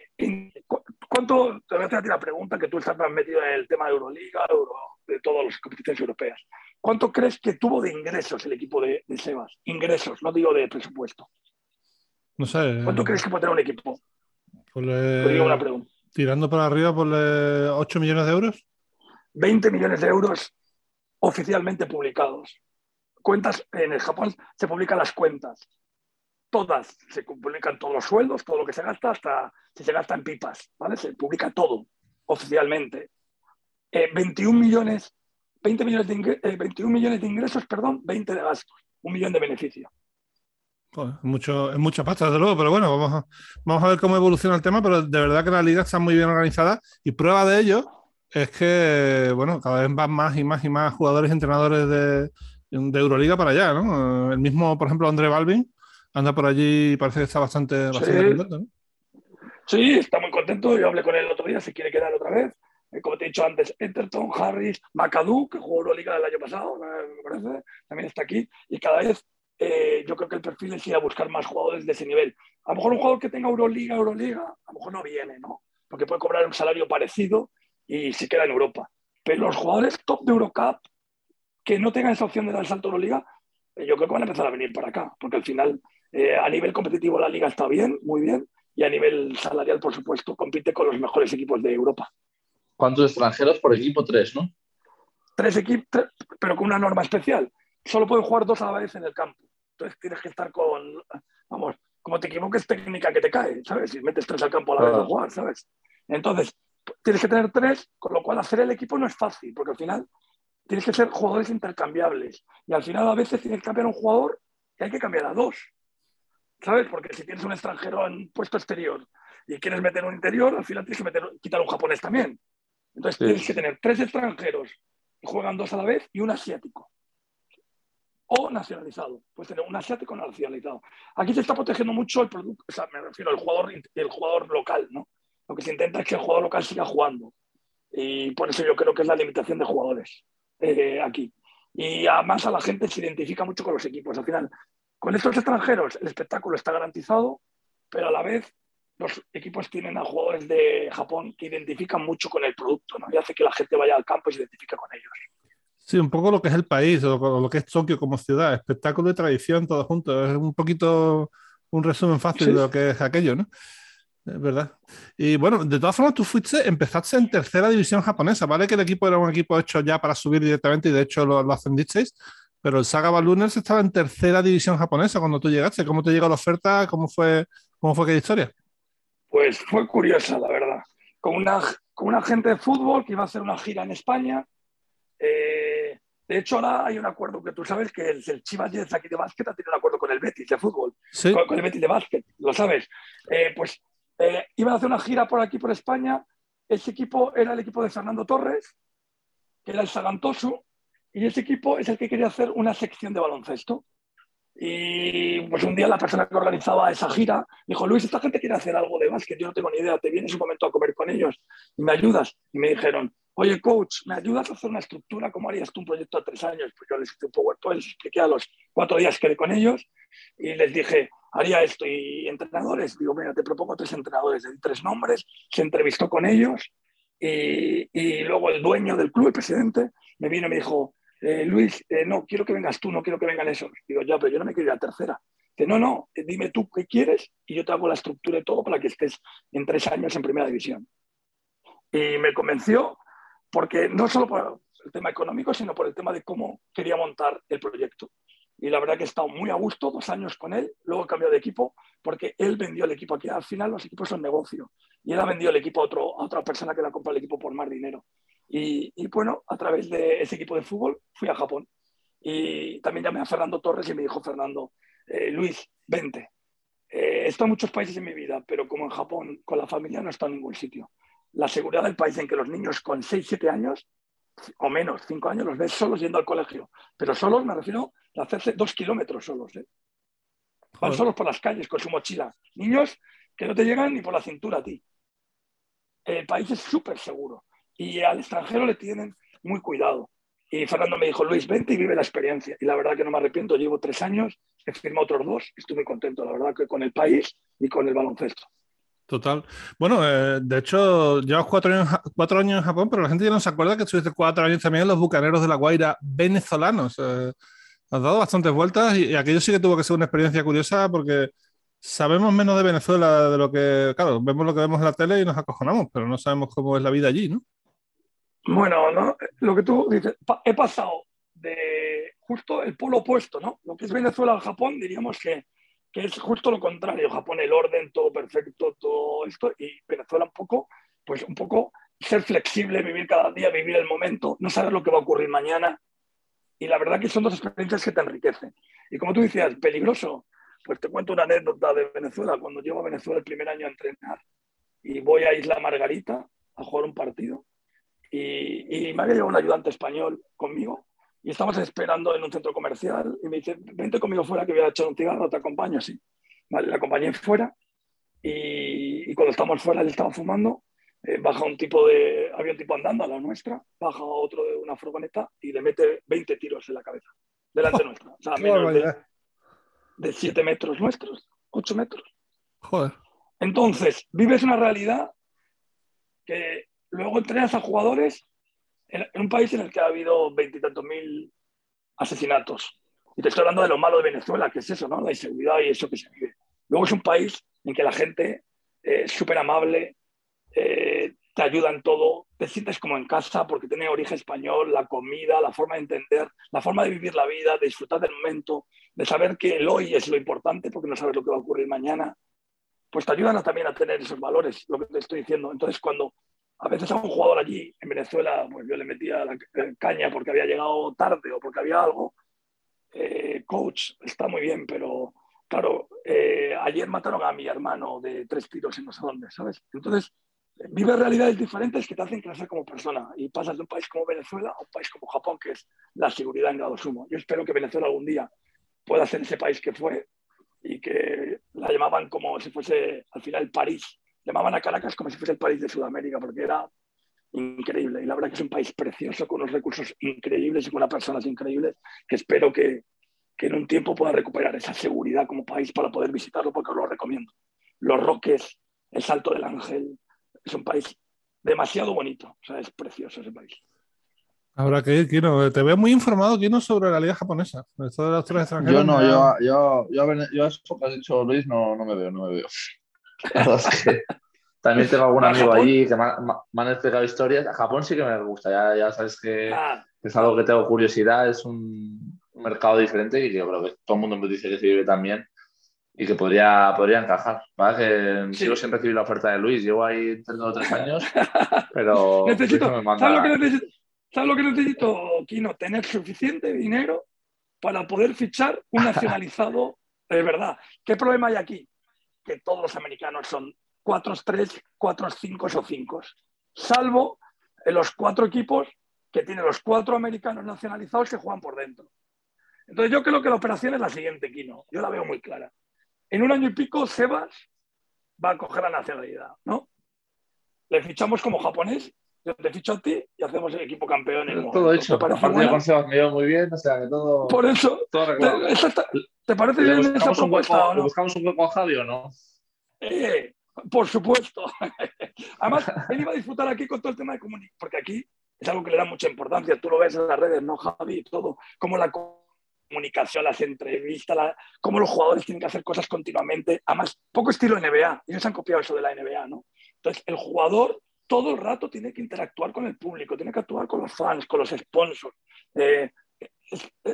¿cuánto, te voy a hacer la pregunta que tú estás más metido en el tema de Euroliga, de todas las competiciones europeas. ¿Cuánto crees que tuvo de ingresos el equipo de, Sebas? Ingresos, no digo de presupuesto. No sé. ¿Cuánto crees que puede tener un equipo? digo una pregunta. Tirando para arriba por 8 millones de euros. 20 millones de euros oficialmente publicados. Cuentas, en el Japón se publican las cuentas. Todas, se publican todos los sueldos, todo lo que se gasta, hasta si se gasta en pipas, ¿vale? Se publica todo oficialmente. 21 eh, millones, 20 millones de 21 eh, millones de ingresos, perdón, 20 de gastos, un millón de beneficio. mucho, es mucha pasta, desde luego, pero bueno, vamos a, vamos a ver cómo evoluciona el tema, pero de verdad que la liga está muy bien organizada y prueba de ello es que, bueno, cada vez van más y más y más jugadores y entrenadores de, Euroliga para allá, ¿no? El mismo, por ejemplo, André Balvin anda por allí y parece que está bastante, contento, ¿no? Sí, está muy contento. Yo hablé con él el otro día, se quiere quedar otra vez. Eh, como te he dicho antes, Enterton, Harris, McAdoo, que jugó Euroliga el año pasado, me parece, también está aquí. Y cada vez eh, yo creo que el perfil es ir a buscar más jugadores de ese nivel. A lo mejor un jugador que tenga Euroliga, Euroliga, a lo mejor no viene, ¿no? Porque puede cobrar un salario parecido y se queda en Europa. Pero los jugadores top de Eurocup que no tengan esa opción de dar el salto a la liga, yo creo que van a empezar a venir para acá, porque al final eh, a nivel competitivo la liga está bien, muy bien, y a nivel salarial, por supuesto, compite con los mejores equipos de Europa. ¿Cuántos extranjeros por equipo? Tres, ¿no? Tres equipos, pero con una norma especial. Solo pueden jugar dos a la vez en el campo. Entonces tienes que estar con, vamos, como te equivoques, técnica que te cae, ¿sabes? Si metes tres al campo a la vez a jugar, ¿sabes? Entonces, tienes que tener tres, con lo cual hacer el equipo no es fácil, porque al final tienes que ser jugadores intercambiables. Y al final a veces tienes que cambiar un jugador y hay que cambiar a dos. ¿Sabes? Porque si tienes un extranjero en puesto exterior y quieres meter un interior, al final tienes que meter, quitar un japonés también. Entonces tienes que tener tres extranjeros que juegan dos a la vez y un asiático. O nacionalizado. Puedes tener un asiático nacionalizado. Aquí se está protegiendo mucho el producto, o sea, me refiero al jugador, el jugador local, ¿no? Lo que se intenta es que el jugador local siga jugando. Y por eso yo creo que es la limitación de jugadores eh, aquí. Y además a la gente se identifica mucho con los equipos. Al final, con estos extranjeros el espectáculo está garantizado, pero a la vez los equipos tienen a jugadores de Japón que identifican mucho con el producto ¿no? y hace que la gente vaya al campo y se identifique con ellos. Sí, un poco lo que es el país, o lo que es Tokio como ciudad, espectáculo y tradición, todo junto. Es un poquito un resumen fácil de lo que es aquello, ¿no? Es verdad. Y bueno, de todas formas, tú fuiste, empezaste en tercera división japonesa, ¿vale? Que el equipo era un equipo hecho ya para subir directamente y de hecho lo, lo ascendisteis, pero el Saga Ballooners estaba en tercera división japonesa cuando tú llegaste. ¿Cómo te llegó la oferta? ¿Cómo fue, cómo fue aquella historia? Pues fue curiosa, la verdad. Con una, con un agente de fútbol que iba a hacer una gira en España. Eh, de hecho, ahora hay un acuerdo que tú sabes que el, el Chivas de aquí de básquet ha tenido un acuerdo con el Betis de fútbol, Sí. con, con el Betis de básquet, lo sabes. Eh, pues eh, iban a hacer una gira por aquí, por España. Ese equipo era el equipo de Fernando Torres, que era el Sagantosu, y ese equipo es el que quería hacer una sección de baloncesto. Y pues un día la persona que organizaba esa gira dijo, Luis, esta gente quiere hacer algo de básquet, yo no tengo ni idea, te vienes un momento a comer con ellos y me ayudas. Y me dijeron, oye, coach, ¿me ayudas a hacer una estructura? ¿Cómo harías tú un proyecto a tres años? Pues yo les hice un PowerPoint, les expliqué a los cuatro días que quedé con ellos y les dije, haría esto. Y entrenadores, digo, mira, te propongo tres entrenadores, di tres nombres, se entrevistó con ellos y, y luego el dueño del club, el presidente, me vino y me dijo, eh, Luis, eh, no, quiero que vengas tú, no quiero que vengan esos. Digo, ya, pero yo no me quiero ir a tercera. Dice, no, no, eh, dime tú qué quieres y yo te hago la estructura y todo para que estés en tres años en primera división. Y me convenció porque no solo por el tema económico, sino por el tema de cómo quería montar el proyecto. Y la verdad que he estado muy a gusto, dos años con él, luego cambió de equipo porque él vendió el equipo aquí. Al final los equipos son negocio y él ha vendido el equipo a, otro, a otra persona que le ha comprado el equipo por más dinero. Y, y, bueno, a través de ese equipo de fútbol fui a Japón. Y también llamé a Fernando Torres y me dijo, Fernando, eh, Luis, vente. Eh, he estado en muchos países en mi vida, pero como en Japón, con la familia no he estado en ningún sitio. La seguridad del país en que los niños con 6, 7 años o menos, 5 años, los ves solos yendo al colegio. Pero solos me refiero a hacerse dos kilómetros solos. ¿eh? Van solos por las calles con su mochila. Niños que no te llegan ni por la cintura a ti. El país es súper seguro y al extranjero le tienen muy cuidado. Y Fernando me dijo, Luis, vente y vive la experiencia. Y la verdad que no me arrepiento, llevo tres años, he firmado otros dos, estoy muy contento, la verdad, que con el país y con el baloncesto. Total. Bueno, eh, de hecho, llevas cuatro años, cuatro años en Japón, pero la gente ya no se acuerda que estuviste cuatro años también en los bucaneros de la Guaira venezolanos. Eh, has dado bastantes vueltas y, y, aquello sí que tuvo que ser una experiencia curiosa porque sabemos menos de Venezuela de lo que, claro, vemos lo que vemos en la tele y nos acojonamos, pero no sabemos cómo es la vida allí, ¿no? Bueno, ¿no? lo que tú dices, he pasado de justo el polo opuesto, ¿no? Lo que es Venezuela al Japón, diríamos que, es justo lo contrario. Japón, el orden, todo perfecto, todo esto, y Venezuela un poco, pues un poco ser flexible, vivir cada día, vivir el momento, no saber lo que va a ocurrir mañana. Y la verdad que son dos experiencias que te enriquecen. Y como tú decías, peligroso, pues te cuento una anécdota de Venezuela. Cuando llego a Venezuela el primer año a entrenar y voy a Isla Margarita a jugar un partido, y, y, me había llevado un ayudante español conmigo y estamos esperando en un centro comercial y me dice, vente conmigo fuera que voy a echar un cigarro, te acompaño, sí. Vale, le acompañé fuera y, y cuando estamos fuera, él estaba fumando, eh, baja un tipo de, había un tipo andando a la nuestra, baja otro de una furgoneta y le mete 20 tiros en la cabeza, delante oh, nuestra. O sea, menos de, de 7 metros nuestros, 8 metros. Joder. Entonces, vives una realidad que luego entrenas a jugadores en, en, un país en el que ha habido veintitantos mil asesinatos. Y te estoy hablando de lo malo de Venezuela, que es eso, ¿no? La inseguridad y eso que se vive. Luego es un país en que la gente eh, es súper amable, eh, te ayuda en todo, te sientes como en casa porque tiene origen español, la comida, la forma de entender, la forma de vivir la vida, de disfrutar del momento, de saber que el hoy es lo importante porque no sabes lo que va a ocurrir mañana, pues te ayudan también a tener esos valores, lo que te estoy diciendo. Entonces, cuando a veces a un jugador allí en Venezuela, pues yo le metía la caña porque había llegado tarde o porque había algo, eh, coach, está muy bien, pero claro, eh, ayer mataron a mi hermano de tres tiros en no sé dónde, ¿sabes? Entonces, vive realidades diferentes que te hacen crecer como persona y pasas de un país como Venezuela a un país como Japón, que es la seguridad en grado sumo. Yo espero que Venezuela algún día pueda ser ese país que fue y que la llamaban como si fuese al final París. Llamaban a Caracas como si fuese el París de Sudamérica, porque era increíble. Y la verdad que es un país precioso, con unos recursos increíbles y con unas personas increíbles, que espero que, que en un tiempo pueda recuperar esa seguridad como país para poder visitarlo, porque os lo recomiendo. Los Roques, el Salto del Ángel, es un país demasiado bonito, o sea, es precioso ese país. Habrá que ir, Kino. Te veo muy informado, Kino, sobre la liga japonesa. Esto de los Yo no, yo, yo, yo, yo, eso que has dicho, Luis, no, no me veo, no me veo. también tengo algún amigo allí que me, me, han explicado historias. A Japón sí que me gusta, ya, ya sabes que, ah. es algo que tengo curiosidad, es un, mercado diferente y yo creo que todo el mundo me dice que se vive también y que podría, podría encajar. ¿vale? Que sigo sin recibir la oferta de Luis, llevo ahí intentando tres años, pero necesito, ¿sabes, lo que necesito, ¿Sabes lo que necesito, Kino? Tener suficiente dinero para poder fichar un nacionalizado de verdad. ¿Qué problema hay aquí? Que todos los americanos son 4-3, 4-5 o 5, salvo en los cuatro equipos que tienen los cuatro americanos nacionalizados que juegan por dentro. Entonces yo creo que la operación es la siguiente, Kino. Yo la veo muy clara en un año y pico Sebas va a coger la nacionalidad, ¿no? Le fichamos como japonés, yo te ficho a ti y hacemos el equipo campeón. En todo hecho. ¿Te parece con Sebas me llevo muy bien, o sea, que todo. Por eso. Todo te, parece bien esa propuesta? ¿no? ¿Buscamos un poco a Javi o no? Eh, por supuesto. Además, él iba a disfrutar aquí con todo el tema de comunicación, porque aquí es algo que le da mucha importancia. Tú lo ves en las redes, ¿no, Javi? Todo, como la comunicación, las entrevistas, cómo los jugadores tienen que hacer cosas continuamente. Además, poco estilo NBA. Ellos han copiado eso de la NBA, ¿no? Entonces, el jugador todo el rato tiene que interactuar con el público, tiene que actuar con los fans, con los sponsors. Eh,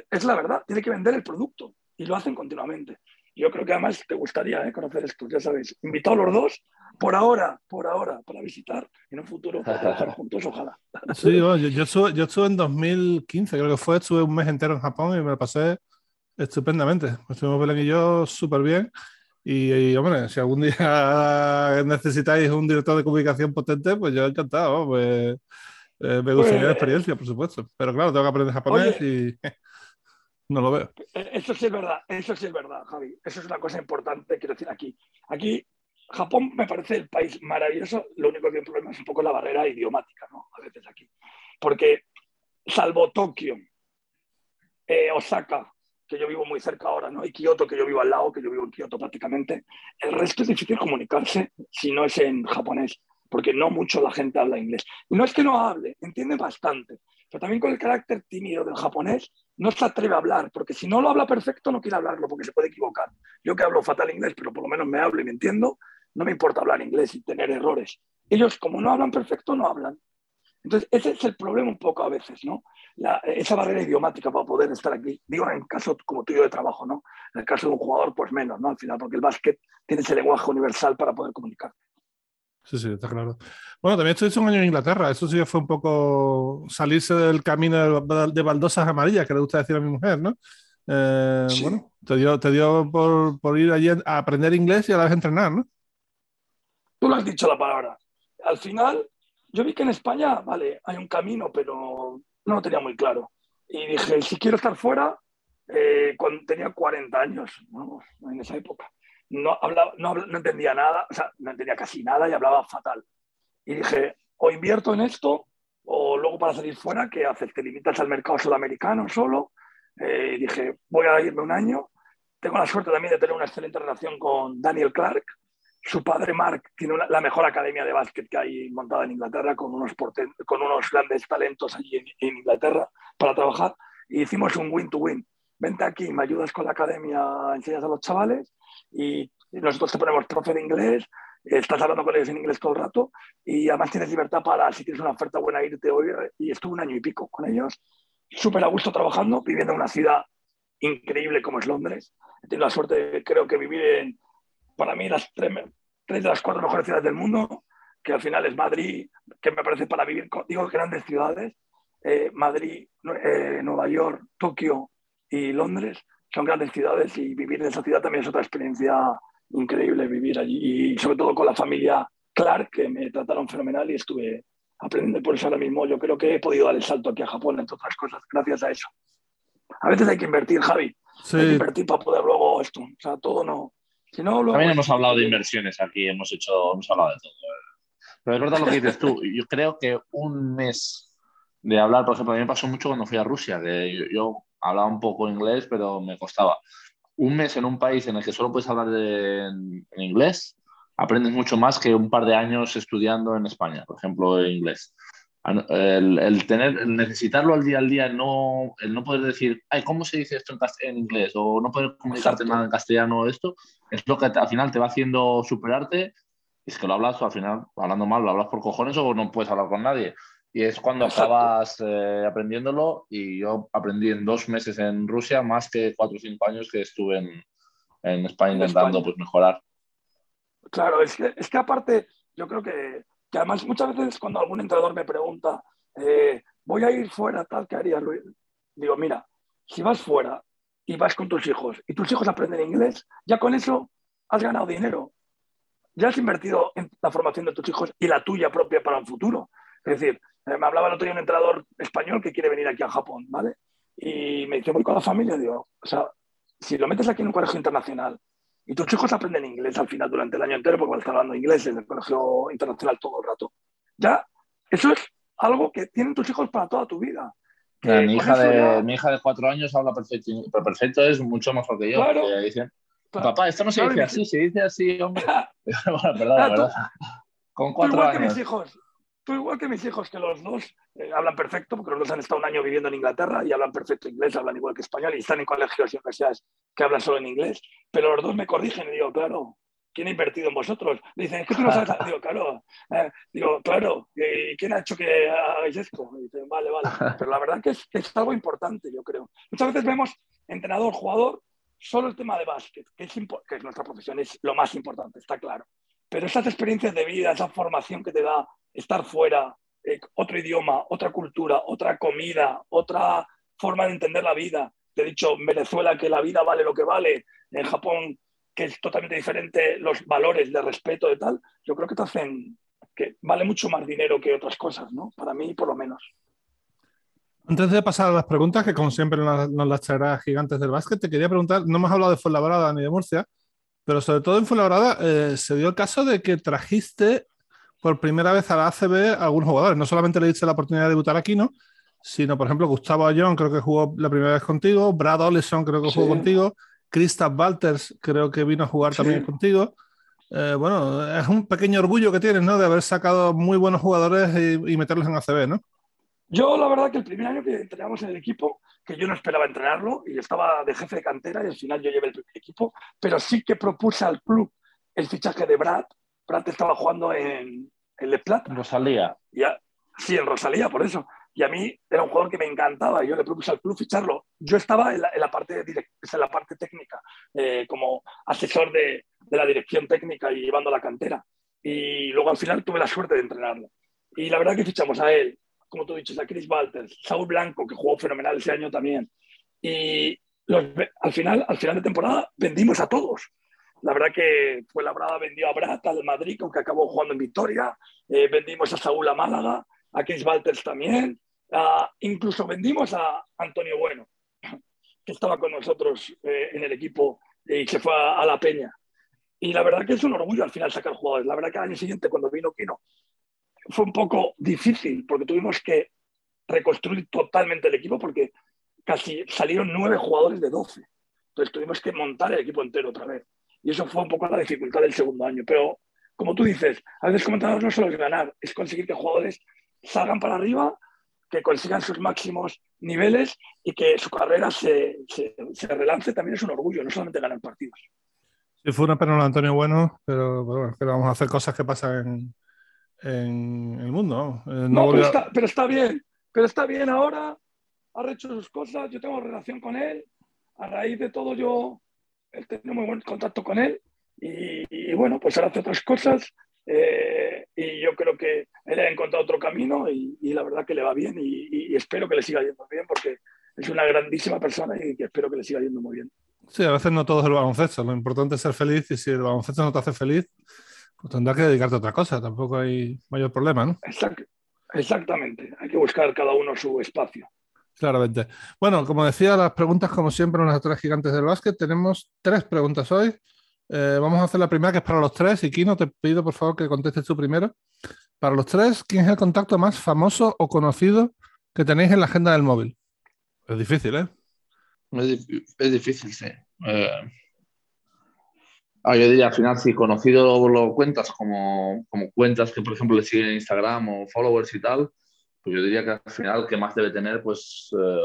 es, la verdad, tiene que vender el producto y lo hacen continuamente. Yo creo que además te gustaría eh, conocer esto, ya sabéis. Invitado a los dos, por ahora, por ahora, para visitar en un futuro para trabajar juntos, ojalá. Sí, yo, yo, estuve, yo, estuve, en 2015, creo que fue, estuve un mes entero en Japón y me lo pasé estupendamente. Estuvimos Belén y yo súper bien. Y, hombre, si algún día necesitáis un director de comunicación potente, pues yo encantado. Pues, eh, me gustaría la pues, experiencia, por supuesto. Pero claro, tengo que aprender japonés y no lo veo. Eso sí es verdad, eso sí es verdad, Javi. Eso es una cosa importante, quiero decir aquí. Aquí Japón me parece el país maravilloso, lo único que tiene problema es un poco la barrera idiomática, ¿no? A veces aquí. Porque salvo Tokio, eh, Osaka, que yo vivo muy cerca ahora, ¿no? Y Kioto, que yo vivo al lado, que yo vivo en Kioto prácticamente, el resto es difícil comunicarse si no es en japonés, porque no mucho la gente habla inglés. Y no es que no hable, entiende bastante, pero también con el carácter tímido del japonés no se atreve a hablar, porque si no lo habla perfecto no quiere hablarlo, porque se puede equivocar. Yo que hablo fatal inglés, pero por lo menos me hablo y me entiendo, no me importa hablar inglés y tener errores. Ellos, como no hablan perfecto, no hablan. Entonces, ese es el problema un poco a veces, ¿no? esa barrera idiomática para poder estar aquí. Digo, en caso como tuyo de trabajo, ¿no? En el caso de un jugador, pues menos, ¿no? Al final, porque el básquet tiene ese lenguaje universal para poder comunicar. Sí, sí, está claro. Bueno, también estuviste un año en Inglaterra. Eso sí fue un poco salirse del camino de baldosas amarillas, que le gusta decir a mi mujer, ¿no? Eh, bueno, te dio, te dio por, por, ir allí a aprender inglés y a la vez entrenar, ¿no? Tú lo has dicho la palabra. Al final, yo vi que en España, vale, hay un camino, pero no lo tenía muy claro. Y dije, si quiero estar fuera, eh, cuando tenía 40 años, en esa época, no, hablaba, no, no entendía nada, o sea, no entendía casi nada y hablaba fatal. Y dije, o invierto en esto, o luego para salir fuera, ¿qué haces? ¿Te limitas al mercado sudamericano solo? Eh, dije, voy a irme un año. Tengo la suerte también de tener una excelente relación con Daniel Clark. Su padre Mark tiene la mejor academia de básquet que hay montada en Inglaterra con unos, con unos grandes talentos allí en, Inglaterra para trabajar. Y hicimos un win-to-win. vente aquí, me ayudas con la academia, enseñas a los chavales y nosotros te ponemos profe de inglés, estás hablando con ellos en inglés todo el rato y además tienes libertad para, si tienes una oferta buena, irte hoy. Y estuve un año y pico con ellos, súper a gusto trabajando, viviendo en una ciudad increíble como es Londres. He tenido la suerte, creo que vivir en, para mí, las tres, tres de las cuatro mejores ciudades del mundo, que al final es Madrid, que me parece para vivir, digo, grandes ciudades, eh, Madrid, eh, Nueva York, Tokio y Londres, son grandes ciudades y vivir en esa ciudad también es otra experiencia increíble, vivir allí y sobre todo con la familia Clark, que me trataron fenomenal y estuve aprendiendo por eso ahora mismo. Yo creo que he podido dar el salto aquí a Japón, entre otras cosas, gracias a eso. A veces hay que invertir, Javi. Hay que invertir para poder luego esto. O sea, todo no. Si no luego... También hemos hablado de inversiones aquí, hemos hecho, hemos hablado de todo. Pero es verdad lo que dices tú. Yo creo que un mes de hablar, por ejemplo, a mí me pasó mucho cuando fui a Rusia, que yo, hablaba un poco inglés, pero me costaba. Un mes en un país en el que solo puedes hablar en, inglés, aprendes mucho más que un par de años estudiando en España, por ejemplo, en inglés. El, tener, el necesitarlo al día al día, no, el no poder decir, ay, ¿cómo se dice esto en, en inglés? O no poder comunicarte nada en castellano, esto, es lo que al final te va haciendo superarte y es que lo hablas, al final, hablando mal, lo hablas por cojones o no puedes hablar con nadie. Y es cuando acabas eh, aprendiéndolo y yo aprendí en dos meses en Rusia más que cuatro o cinco años que estuve en, en España intentando Pues, mejorar. Claro, es que, es que aparte, yo creo que, que, además muchas veces cuando algún entrenador me pregunta, eh, voy a ir fuera, tal, ¿qué haría Luis? Digo, mira, si vas fuera y vas con tus hijos y tus hijos aprenden inglés, ya con eso has ganado dinero ya has invertido en la formación de tus hijos y la tuya propia para un futuro. Es decir, eh, me hablaba el otro día un entrenador español que quiere venir aquí a Japón, ¿vale? Y me dice, voy con la familia, digo, o sea, si lo metes aquí en un colegio internacional y tus hijos aprenden inglés al final durante el año entero, porque van a estar hablando inglés en el colegio internacional todo el rato, ya, eso es algo que tienen tus hijos para toda tu vida. mi, hija de, mi hija de cuatro años habla perfecto, pero perfecto es mucho mejor que yo. Claro, Papá, esto no se dice así, se dice así, hombre. bueno, perdón, verdad. Con cuatro igual años. Que mis hijos, tú igual que mis hijos, que los dos eh, hablan perfecto, porque los dos han estado un año viviendo en Inglaterra y hablan perfecto inglés, hablan igual que español y están en colegios y universidades que hablan solo en inglés, pero los dos me corrigen y digo, claro, ¿quién ha invertido en vosotros? Dicen, es que tú no sabes. digo, claro, eh, digo, claro, ¿y quién ha hecho que hagáis esto? Y dicen, vale, vale. Pero la verdad que es, es algo importante, yo creo. Muchas veces vemos entrenador, jugador, solo el tema de básquet, que es, que es nuestra profesión, es lo más importante, está claro. Pero esas experiencias de vida, esa formación que te da estar fuera, eh, otro idioma, otra cultura, otra comida, otra forma de entender la vida. Te he dicho en Venezuela que la vida vale lo que vale, en Japón que es totalmente diferente los valores de respeto y tal, yo creo que te hacen que vale mucho más dinero que otras cosas, ¿no? Para mí, por lo menos. Antes de pasar a las preguntas, que como siempre nos, las traerá gigantes del básquet, te quería preguntar, no hemos hablado de Fuenlabrada ni de Murcia, pero sobre todo en Fuenlabrada eh, se dio el caso de que trajiste por primera vez a la ACB a algunos jugadores. No solamente le diste la oportunidad de debutar aquí, ¿no? sino, por ejemplo, Gustavo Ayón creo que jugó la primera vez contigo, Brad Olison creo que jugó contigo, Christoph Walters creo que vino a jugar también contigo. Eh, bueno, es un pequeño orgullo que tienes, ¿no? De haber sacado muy buenos jugadores y, y meterlos en ACB, ¿no? Yo, la verdad, que el primer año que entrenamos en el equipo, que yo no esperaba entrenarlo y estaba de jefe de cantera y al final yo llevé el primer equipo, pero sí que propuse al club el fichaje de Brad. Brad estaba jugando en, el Le Plata. Rosalía. Ya, sí, en Rosalía, por eso. Y a mí era un jugador que me encantaba yo le propuse al club ficharlo. Yo estaba en la, parte, en la parte técnica, eh, como asesor de, de la dirección técnica y llevando la cantera. Y luego al final tuve la suerte de entrenarlo. Y la verdad que fichamos a él, como tú dices, a Chris Walters, Saúl Blanco, que jugó fenomenal ese año también. Y al, final, al final de temporada vendimos a todos. La verdad que fue Labrada vendió a Brata al Madrid, aunque acabó jugando en Victoria. Eh, vendimos a Saúl a Málaga, a Chris Walters también. incluso vendimos a Antonio Bueno, que estaba con nosotros eh, en el equipo y se fue a, a, La Peña. Y la verdad que es un orgullo al final sacar jugadores. La verdad que al año siguiente, cuando vino Kino, fue un poco difícil porque tuvimos que reconstruir totalmente el equipo porque casi salieron nueve jugadores de doce. Entonces tuvimos que montar el equipo entero otra vez. Y eso fue un poco la dificultad del segundo año. Pero como tú dices, a veces como no solo es ganar, es conseguir que jugadores salgan para arriba, que consigan sus máximos niveles y que su carrera se, se, relance también es un orgullo, no solamente ganar partidos. Sí, fue una pena Antonio Bueno, pero, bueno, que vamos a hacer cosas que pasan en, en el mundo. Eh, no, pero, está, pero, está, bien, pero está bien ahora, ha hecho sus cosas, yo tengo relación con él, a raíz de todo yo he tenido muy buen contacto con él y, bueno, pues ahora hace otras cosas eh, y yo creo que él ha encontrado otro camino y, la verdad que le va bien y, espero que le siga yendo bien porque es una grandísima persona y que espero que le siga yendo muy bien. Sí, a veces no todo es el baloncesto, lo importante es ser feliz y si el baloncesto no te hace feliz, pues tendrás que dedicarte a otra cosa, tampoco hay mayor problema, ¿no? exactamente, hay que buscar cada uno su espacio. Claramente. Bueno, como decía, las preguntas, como siempre, en las tres gigantes del básquet, tenemos tres preguntas hoy. Eh, vamos a hacer la primera, que es para los tres. Y Kino, te pido por favor que contestes tú primero. Para los tres, ¿quién es el contacto más famoso o conocido que tenéis en la agenda del móvil? Es difícil, ¿eh? Es, difícil, sí. Eh, ah, yo diría, al final, si conocido lo cuentas como, como cuentas que, por ejemplo, le siguen en Instagram o followers y tal, pues yo diría que al final el que más debe tener, pues, eh,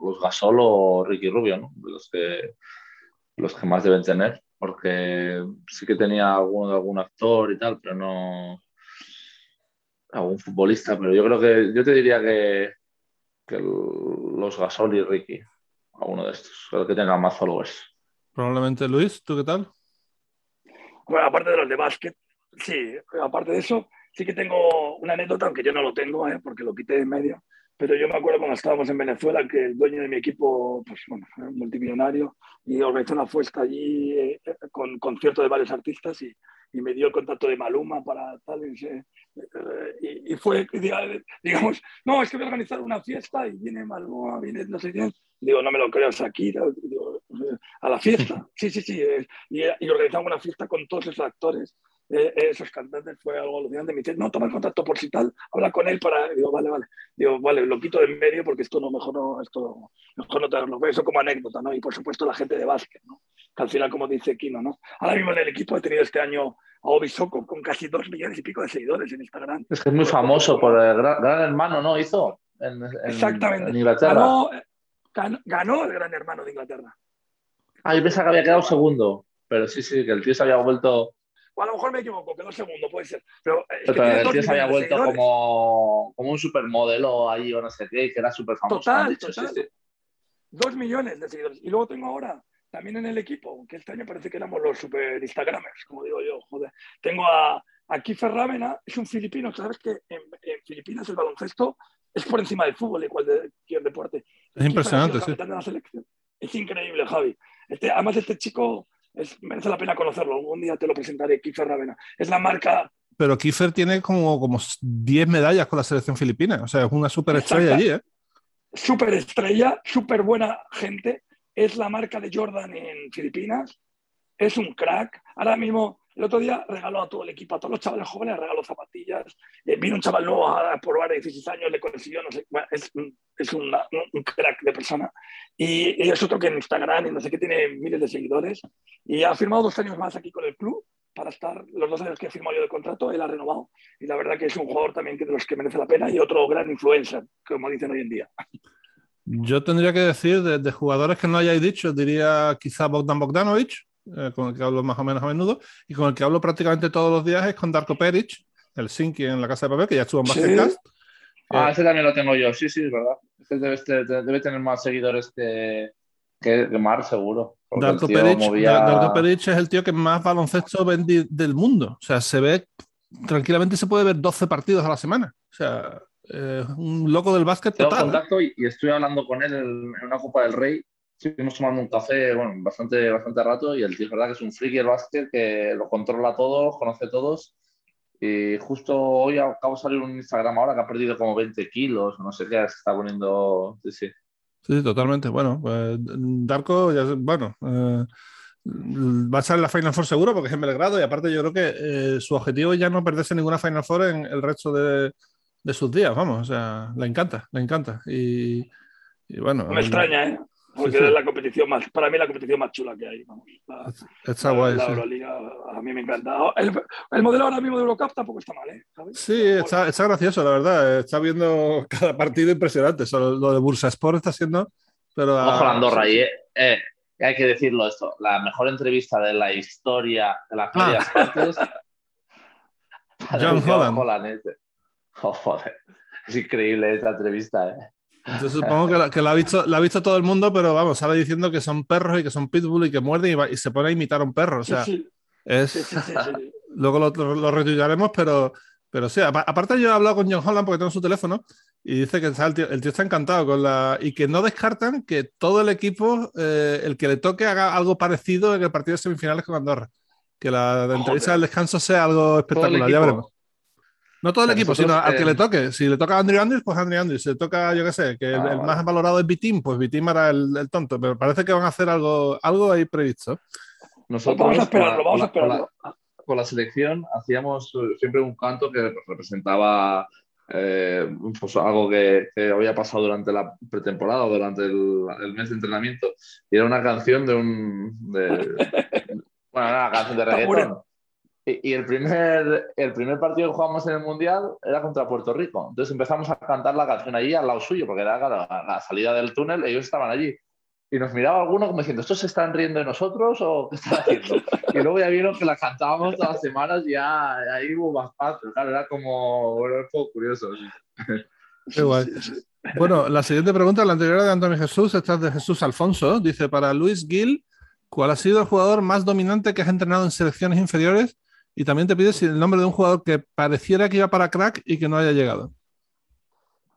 los Gasol o Ricky Rubio, ¿no? Los que, los que más deben tener porque sí que tenía algún, algún actor y tal, pero no algún futbolista, pero yo creo que yo te diría que, que los Gasol y Ricky, alguno de estos, creo que tengan más followers. Probablemente Luis, ¿tú qué tal? Bueno, aparte de los de básquet, sí, aparte de eso, sí que tengo una anécdota, aunque yo no lo tengo, ¿eh? porque lo quité de medio, pero yo me acuerdo cuando estábamos en Venezuela que el dueño de mi equipo, pues bueno, multimillonario, y organizó una fiesta allí eh, con concierto de varios artistas y, y, me dio el contacto de Maluma para tal. Y, eh, y, fue, digamos, no, es que voy a organizar una fiesta y viene Maluma, viene no sé quién. Digo, no me lo creo, Shakira. Digo, a la fiesta. Sí, sí, sí. Y, y organizamos una fiesta con todos esos actores eh, esos cantantes fue algo alucinante. Me dice, no, toma el contacto por si tal, habla con él para. Digo, vale, vale. Digo, vale, lo quito de en medio porque esto no, mejor no, esto, mejor no tenerlo. Eso como anécdota, ¿no? Y por supuesto la gente de básquet, ¿no? Que al final, como dice Kino, ¿no? Ahora mismo en el equipo he tenido este año a Obi Soko con casi dos millones y pico de seguidores en Instagram. Es que es muy famoso por el gran, hermano, ¿no? Hizo en, Exactamente. En Inglaterra. Ganó, ganó, el gran hermano de Inglaterra. Ah, yo pensaba que había quedado segundo, pero sí, sí, que el tío se había vuelto o a lo mejor me equivoco, quedó segundo, puede ser. Pero, es que el tío se había vuelto como, como, un supermodelo ahí o no sé qué, que era súper famoso. Total, total. Dos millones de seguidores. Y luego tengo ahora, también en el equipo, que este año parece que éramos los super Instagramers, como digo yo, joder. Tengo a, a Kiefer Ramena, es un filipino, sabes que en, Filipinas el baloncesto es por encima del fútbol y cualquier deporte. Es impresionante, sí. Es increíble, Javi. Este, además, este chico merece la pena conocerlo. Algún día te lo presentaré, Kiefer Ravena. Es la marca. Pero Kiefer tiene como, como 10 medallas con la selección filipina. O sea, es una superestrella allí, ¿eh? Superestrella, súper buena gente. Es la marca de Jordan en Filipinas. Es un crack. Ahora mismo, el otro día regaló a todo el equipo, a todos los chavales jóvenes, regaló zapatillas. Eh, vino un chaval nuevo a, probar de 16 años, le consiguió, no sé, es, es un crack de persona. Y, y, es otro que en Instagram y no sé qué tiene miles de seguidores. Y ha firmado dos años más aquí con el club para estar los dos años que he firmado yo de contrato, él ha renovado. Y la verdad que es un jugador también que de los que merece la pena y otro gran influencer, como dicen hoy en día. Yo tendría que decir de, jugadores que no hayáis dicho, diría quizá Bogdan Bogdanovic, eh, con el que hablo más o menos a menudo, y con el que hablo prácticamente todos los días es con Darko Peric, el Sinki en la casa de papel, que ya estuvo en Basketcast. Ah, ese también lo tengo yo, sí, sí, es verdad. Este debe, tener más seguidores que, que, Mar, seguro. Darko Peric, es el tío que más baloncesto vende del mundo. O sea, se ve, tranquilamente se puede ver 12 partidos a la semana. O sea, un loco del básquet total. ¿eh? contacto y, estoy hablando con él en, una Copa del Rey. Estuvimos tomando un café, bueno, bastante, bastante rato y el tío es verdad que es un friki del básquet que lo controla todo, conoce todos. Y justo hoy acabo de salir un Instagram ahora que ha perdido como 20 kilos, no sé qué, se está poniendo. Sí, sí. Sí, totalmente. Bueno, pues Darko, ya, bueno, eh, va a ser la Final Four seguro porque es en Belgrado y aparte yo creo que eh, su objetivo es ya no perderse ninguna Final Four en el resto de, sus días, vamos, o sea, le encanta, le encanta. Y, bueno. Me extraña, ¿eh? Porque Sí, sí. es la competición más, para mí la competición más chula que hay. Vamos. La, Está la- guay. la sí. Euroliga a mí me encanta. El, el modelo ahora mismo de Eurocup tampoco está mal, ¿eh? ¿Sabes? Sí, está, está gracioso, la verdad. Está viendo cada partido impresionante. Solo lo de Bursa Sport está siendo. Pero a- Ojo la Andorra, sí, y eh, eh, hay que decirlo esto, la mejor entrevista de la historia de las Ah. medias partes. John Holland. este. Oh, joder. Es increíble esta entrevista, ¿eh? Entonces supongo que, la, que la ha visto, la ha visto todo el mundo, pero vamos, sale diciendo que son perros y que son pitbull y que muerden y, va- y se pone a imitar a un perro. O sea, sí, es. sí, sí. Luego lo, lo, pero, pero sí. apa- Aparte, yo he hablado con John Holland porque tengo su teléfono y dice que el, tío, el tío está encantado con la. y que no descartan que todo el equipo, eh, el que le toque, haga algo parecido en el partido de semifinales con Andorra. Que la de entrevista del descanso sea algo espectacular, ya veremos. No todo el O sea, equipo, nosotros, sino al que eh, le toque. Si le toca a Andrew Andrews, pues Andrew Andrews. Si le toca, yo qué sé, que el, Ah, el vale. más valorado es Vitim, pues Vitim era el, el tonto. Pero parece que van a hacer algo, algo ahí previsto. Nosotros Vamos a esperarlo, vamos a con la- esperarlo. Con la selección hacíamos eh, siempre un canto que representaba eh, pues algo que, que había pasado durante la pretemporada o durante el, el mes de entrenamiento. Y era una canción de un. de- bueno, era una canción de reggaetón. Y, y el, primer, el primer partido que jugamos en el Mundial era contra Puerto Rico. Entonces empezamos a cantar la canción allí al lado suyo, porque era claro, a la salida del túnel, ellos estaban allí. Y nos miraba alguno como diciendo, ¿estos se están riendo de nosotros o qué están haciendo? Y luego ya vieron que la cantábamos todas las semanas y ya ahí hubo más paz. Claro, era como, bueno, era un poco curioso. sí. Qué guay. Bueno, la siguiente pregunta, la anterior de Antonio Jesús, esta es de Jesús Alfonso. Dice, para Luis Gil, ¿cuál ha sido el jugador más dominante que has entrenado en selecciones inferiores? Y también te pide si el nombre de un jugador que pareciera que iba para crack y que no haya llegado.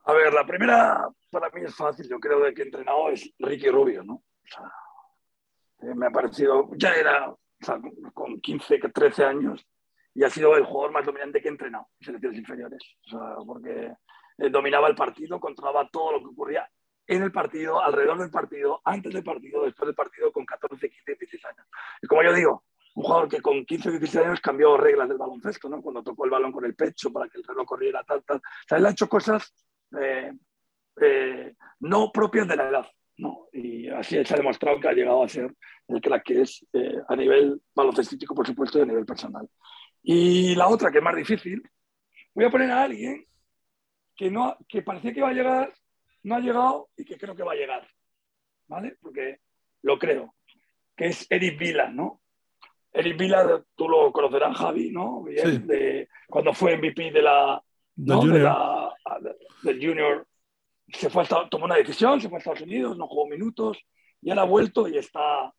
A ver, la primera para mí es fácil, yo creo de que he entrenado es Ricky Rubio, ¿no? O sea, eh, me ha parecido, ya era o sea, con- con 15, 13 años y ha sido el jugador más dominante que he entrenado en selecciones inferiores. Porque eh, dominaba el partido, controlaba todo lo que ocurría en el partido, alrededor del partido, antes del partido, después del partido, con 14, 15, 16 años. Y como yo digo, un jugador que con 15 o 16 años cambió reglas del baloncesto, ¿no? Cuando tocó el balón con el pecho para que el reloj corriera, tal, tal. O sea, él ha hecho cosas eh, eh, no propias de la edad, ¿no? Y así se ha demostrado que ha llegado a ser el crack que es eh, a nivel baloncestístico, por supuesto, y a nivel personal. Y la otra, que es más difícil, voy a poner a alguien que, no, que parecía que iba a llegar, no ha llegado y que creo que va a llegar, ¿vale? Porque lo creo, que es Eric Vila, ¿no? Eric Vila, tú lo conocerás, Javi, ¿no? Sí. de, cuando fue MVP de la, Del ¿no? de Junior. la- del Junior, se fue a tomó una decisión, se fue a Estados Unidos, no jugó minutos, y ahora ha vuelto y está,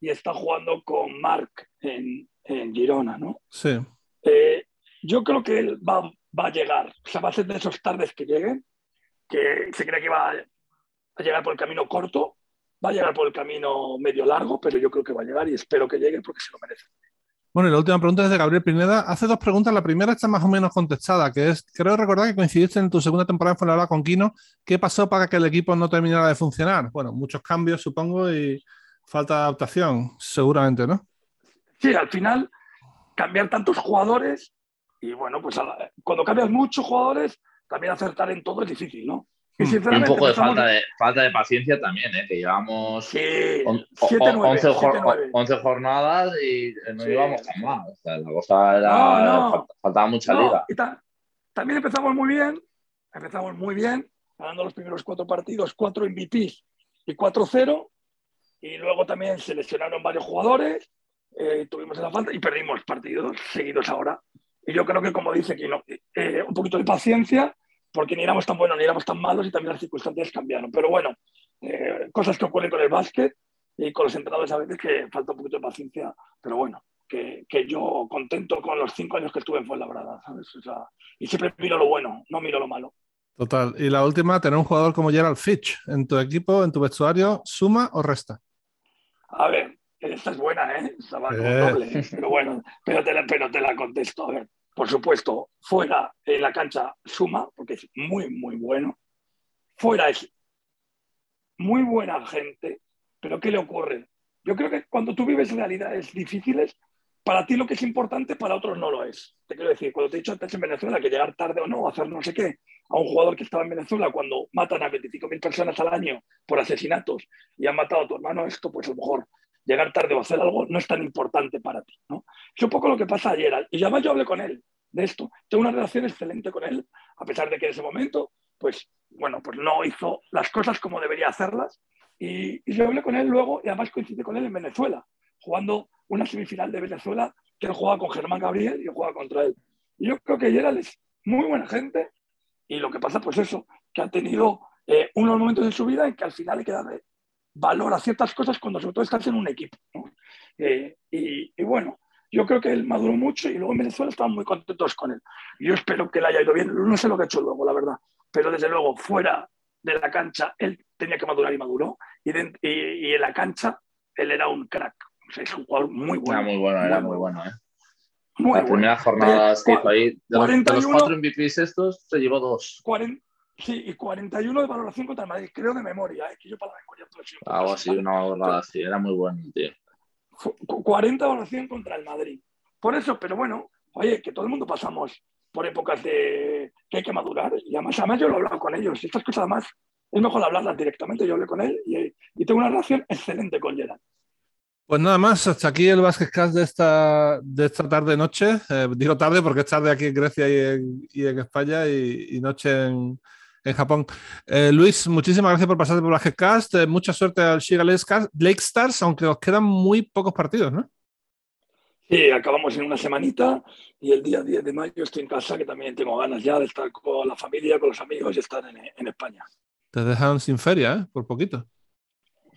y está jugando con Marc en, en Girona, ¿no? Sí. Eh, yo creo que él va, va a llegar, o sea, va a ser de esos tardes que lleguen, que se cree que va a llegar por el camino corto, va a llegar por el camino medio largo, pero yo creo que va a llegar y espero que llegue porque se lo merece. Bueno, y la última pregunta es de Gabriel Pineda. Hace dos preguntas. La primera está más o menos contestada, que es, creo recordar que coincidiste en tu segunda temporada en Fuenlabrada con Quino. ¿Qué pasó para que el equipo no terminara de funcionar? Bueno, muchos cambios, supongo, y falta de adaptación, seguramente, ¿no? Sí, al final, cambiar tantos jugadores y bueno, pues cuando cambias muchos jugadores, también acertar en todo es difícil, ¿no? Y Mm. Un poco de falta de, falta de paciencia también, ¿eh? que llevamos Sí, on- 7-9, on- 11, jor- 7-9. 11 jornadas y no Sí. íbamos tan mal. O sea, la cosa era. No, no. fal- Faltaba mucha No, liga. y ta- también empezamos muy bien, empezamos muy bien, ganando los primeros cuatro partidos, cuatro MVPs y 4-0, y luego también se lesionaron varios jugadores, eh, tuvimos esa falta y perdimos partidos seguidos ahora. Y yo creo que, como dice Kino, eh, un poquito de paciencia, porque ni éramos tan buenos ni éramos tan malos y también las circunstancias cambiaron. Pero bueno, eh, cosas que ocurren con el básquet y con los entrenadores a veces que falta un poquito de paciencia, pero bueno, que, que yo contento con los cinco años que estuve en Fuenlabrada, ¿sabes? O sea, y siempre miro lo bueno, no miro lo malo. Total. Y la última, tener un jugador como Gerald Fitch en tu equipo, en tu vestuario, ¿suma o resta? A ver, esta es buena, ¿eh? Esta va Eh. doble, ¿eh? pero bueno, pero te, la, pero te la contesto. A ver, por supuesto, fuera en la cancha suma, porque es muy, muy bueno. Fuera es muy buena gente, pero ¿qué le ocurre? Yo creo que cuando tú vives realidades difíciles, para ti lo que es importante, para otros no lo es. Te quiero decir, cuando te he dicho antes en Venezuela que llegar tarde o no, hacer no sé qué, a un jugador que estaba en Venezuela cuando matan a 25.000 personas al año por asesinatos y han matado a tu hermano, esto pues a lo mejor llegar tarde o hacer algo no es tan importante para ti. ¿no? Es un poco lo que pasa ayer. Y además yo hablé con él de esto. Tengo una relación excelente con él, a pesar de que en ese momento, pues, bueno, pues no hizo las cosas como debería hacerlas. Y, y yo hablé con él luego y además coincidí con él en Venezuela, jugando una semifinal de Venezuela que él jugaba con Germán Gabriel y yo jugaba contra él. Y yo creo que Gerald es muy buena gente y lo que pasa, pues eso, que ha tenido eh, unos momentos en su vida en que al final hay que darle valor a ciertas cosas cuando sobre todo estás en un equipo. Eh, y, bueno, yo creo que él maduró mucho y luego en Venezuela estaban muy contentos con él. Yo espero que le haya ido bien. No sé lo que ha hecho luego, la verdad. Pero desde luego, fuera de la cancha, él tenía que madurar y maduró. Y, y en la cancha, él era un crack es un jugador muy bueno. Era muy bueno, era muy bueno, ¿eh? Muy la primera jornada que hizo ahí, de, 41, de, los cuatro MVPs estos, se llevó dos. 40, sí, y 41 de valoración contra el Madrid, creo de memoria, ¿eh? que yo para la memoria todo siempre. Algo así, una borrada así, era muy bueno, tío. 40 de valoración contra el Madrid. Por eso, pero bueno, oye, que todo el mundo pasamos por épocas de que hay que madurar. Y además, además yo lo he hablado con ellos. Estas cosas además es mejor hablarlas directamente. Yo hablé con él y, y tengo una relación excelente con Gerard. Pues nada más, hasta aquí el Cast de esta, de esta tarde-noche. Eh, digo tarde porque es tarde aquí en Grecia y en, España y, noche en, Japón. Eh, Luis, muchísimas gracias por pasarte por Basketcast. Eh, mucha suerte al Shiga Lake Stars, aunque os quedan muy pocos partidos, ¿no? Sí, acabamos en una semanita y el día 10 de mayo estoy en casa, que también tengo ganas ya de estar con la familia, con los amigos y estar en, en España. Te dejan sin feria, ¿eh? Por poquito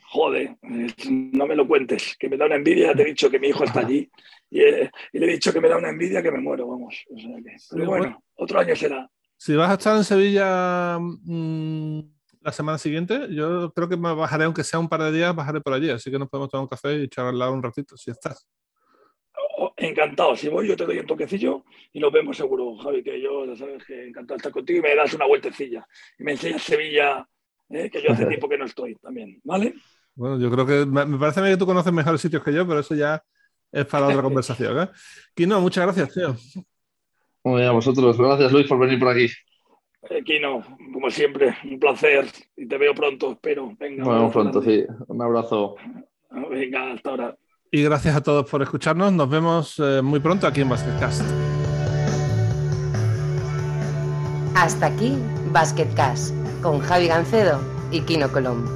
joder, no me lo cuentes, que me da una envidia, te he dicho que mi hijo está allí y, le he dicho que me da una envidia que me muero, vamos. pero bueno, otro año será. Si vas a estar en Sevilla mm, la semana siguiente, yo creo que me bajaré, aunque sea un par de días, bajaré por allí, así que nos podemos tomar un café y charlar un ratito, si estás. Oh, encantado, si voy yo te doy un toquecillo y nos vemos seguro, Javi, que yo ya sabes que encantado de estar contigo y me das una vueltecilla y me enseñas Sevilla, eh, que yo hace tiempo que no estoy también, ¿vale? Bueno, yo creo que me, parece que tú conoces mejores sitios que yo, pero eso ya es para otra conversación. ¿eh? Kino, muchas gracias, tío. Muy a vosotros. Gracias, Luis, por venir por aquí. Kino, como siempre, un placer. Y te veo pronto, espero. Venga. Bueno, pronto, sí. Un abrazo. Venga, hasta ahora. Y gracias a todos por escucharnos. Nos vemos eh, muy pronto aquí en Basketcast. Hasta aquí Basketcast con Javi Gancedo y Kino Colombo.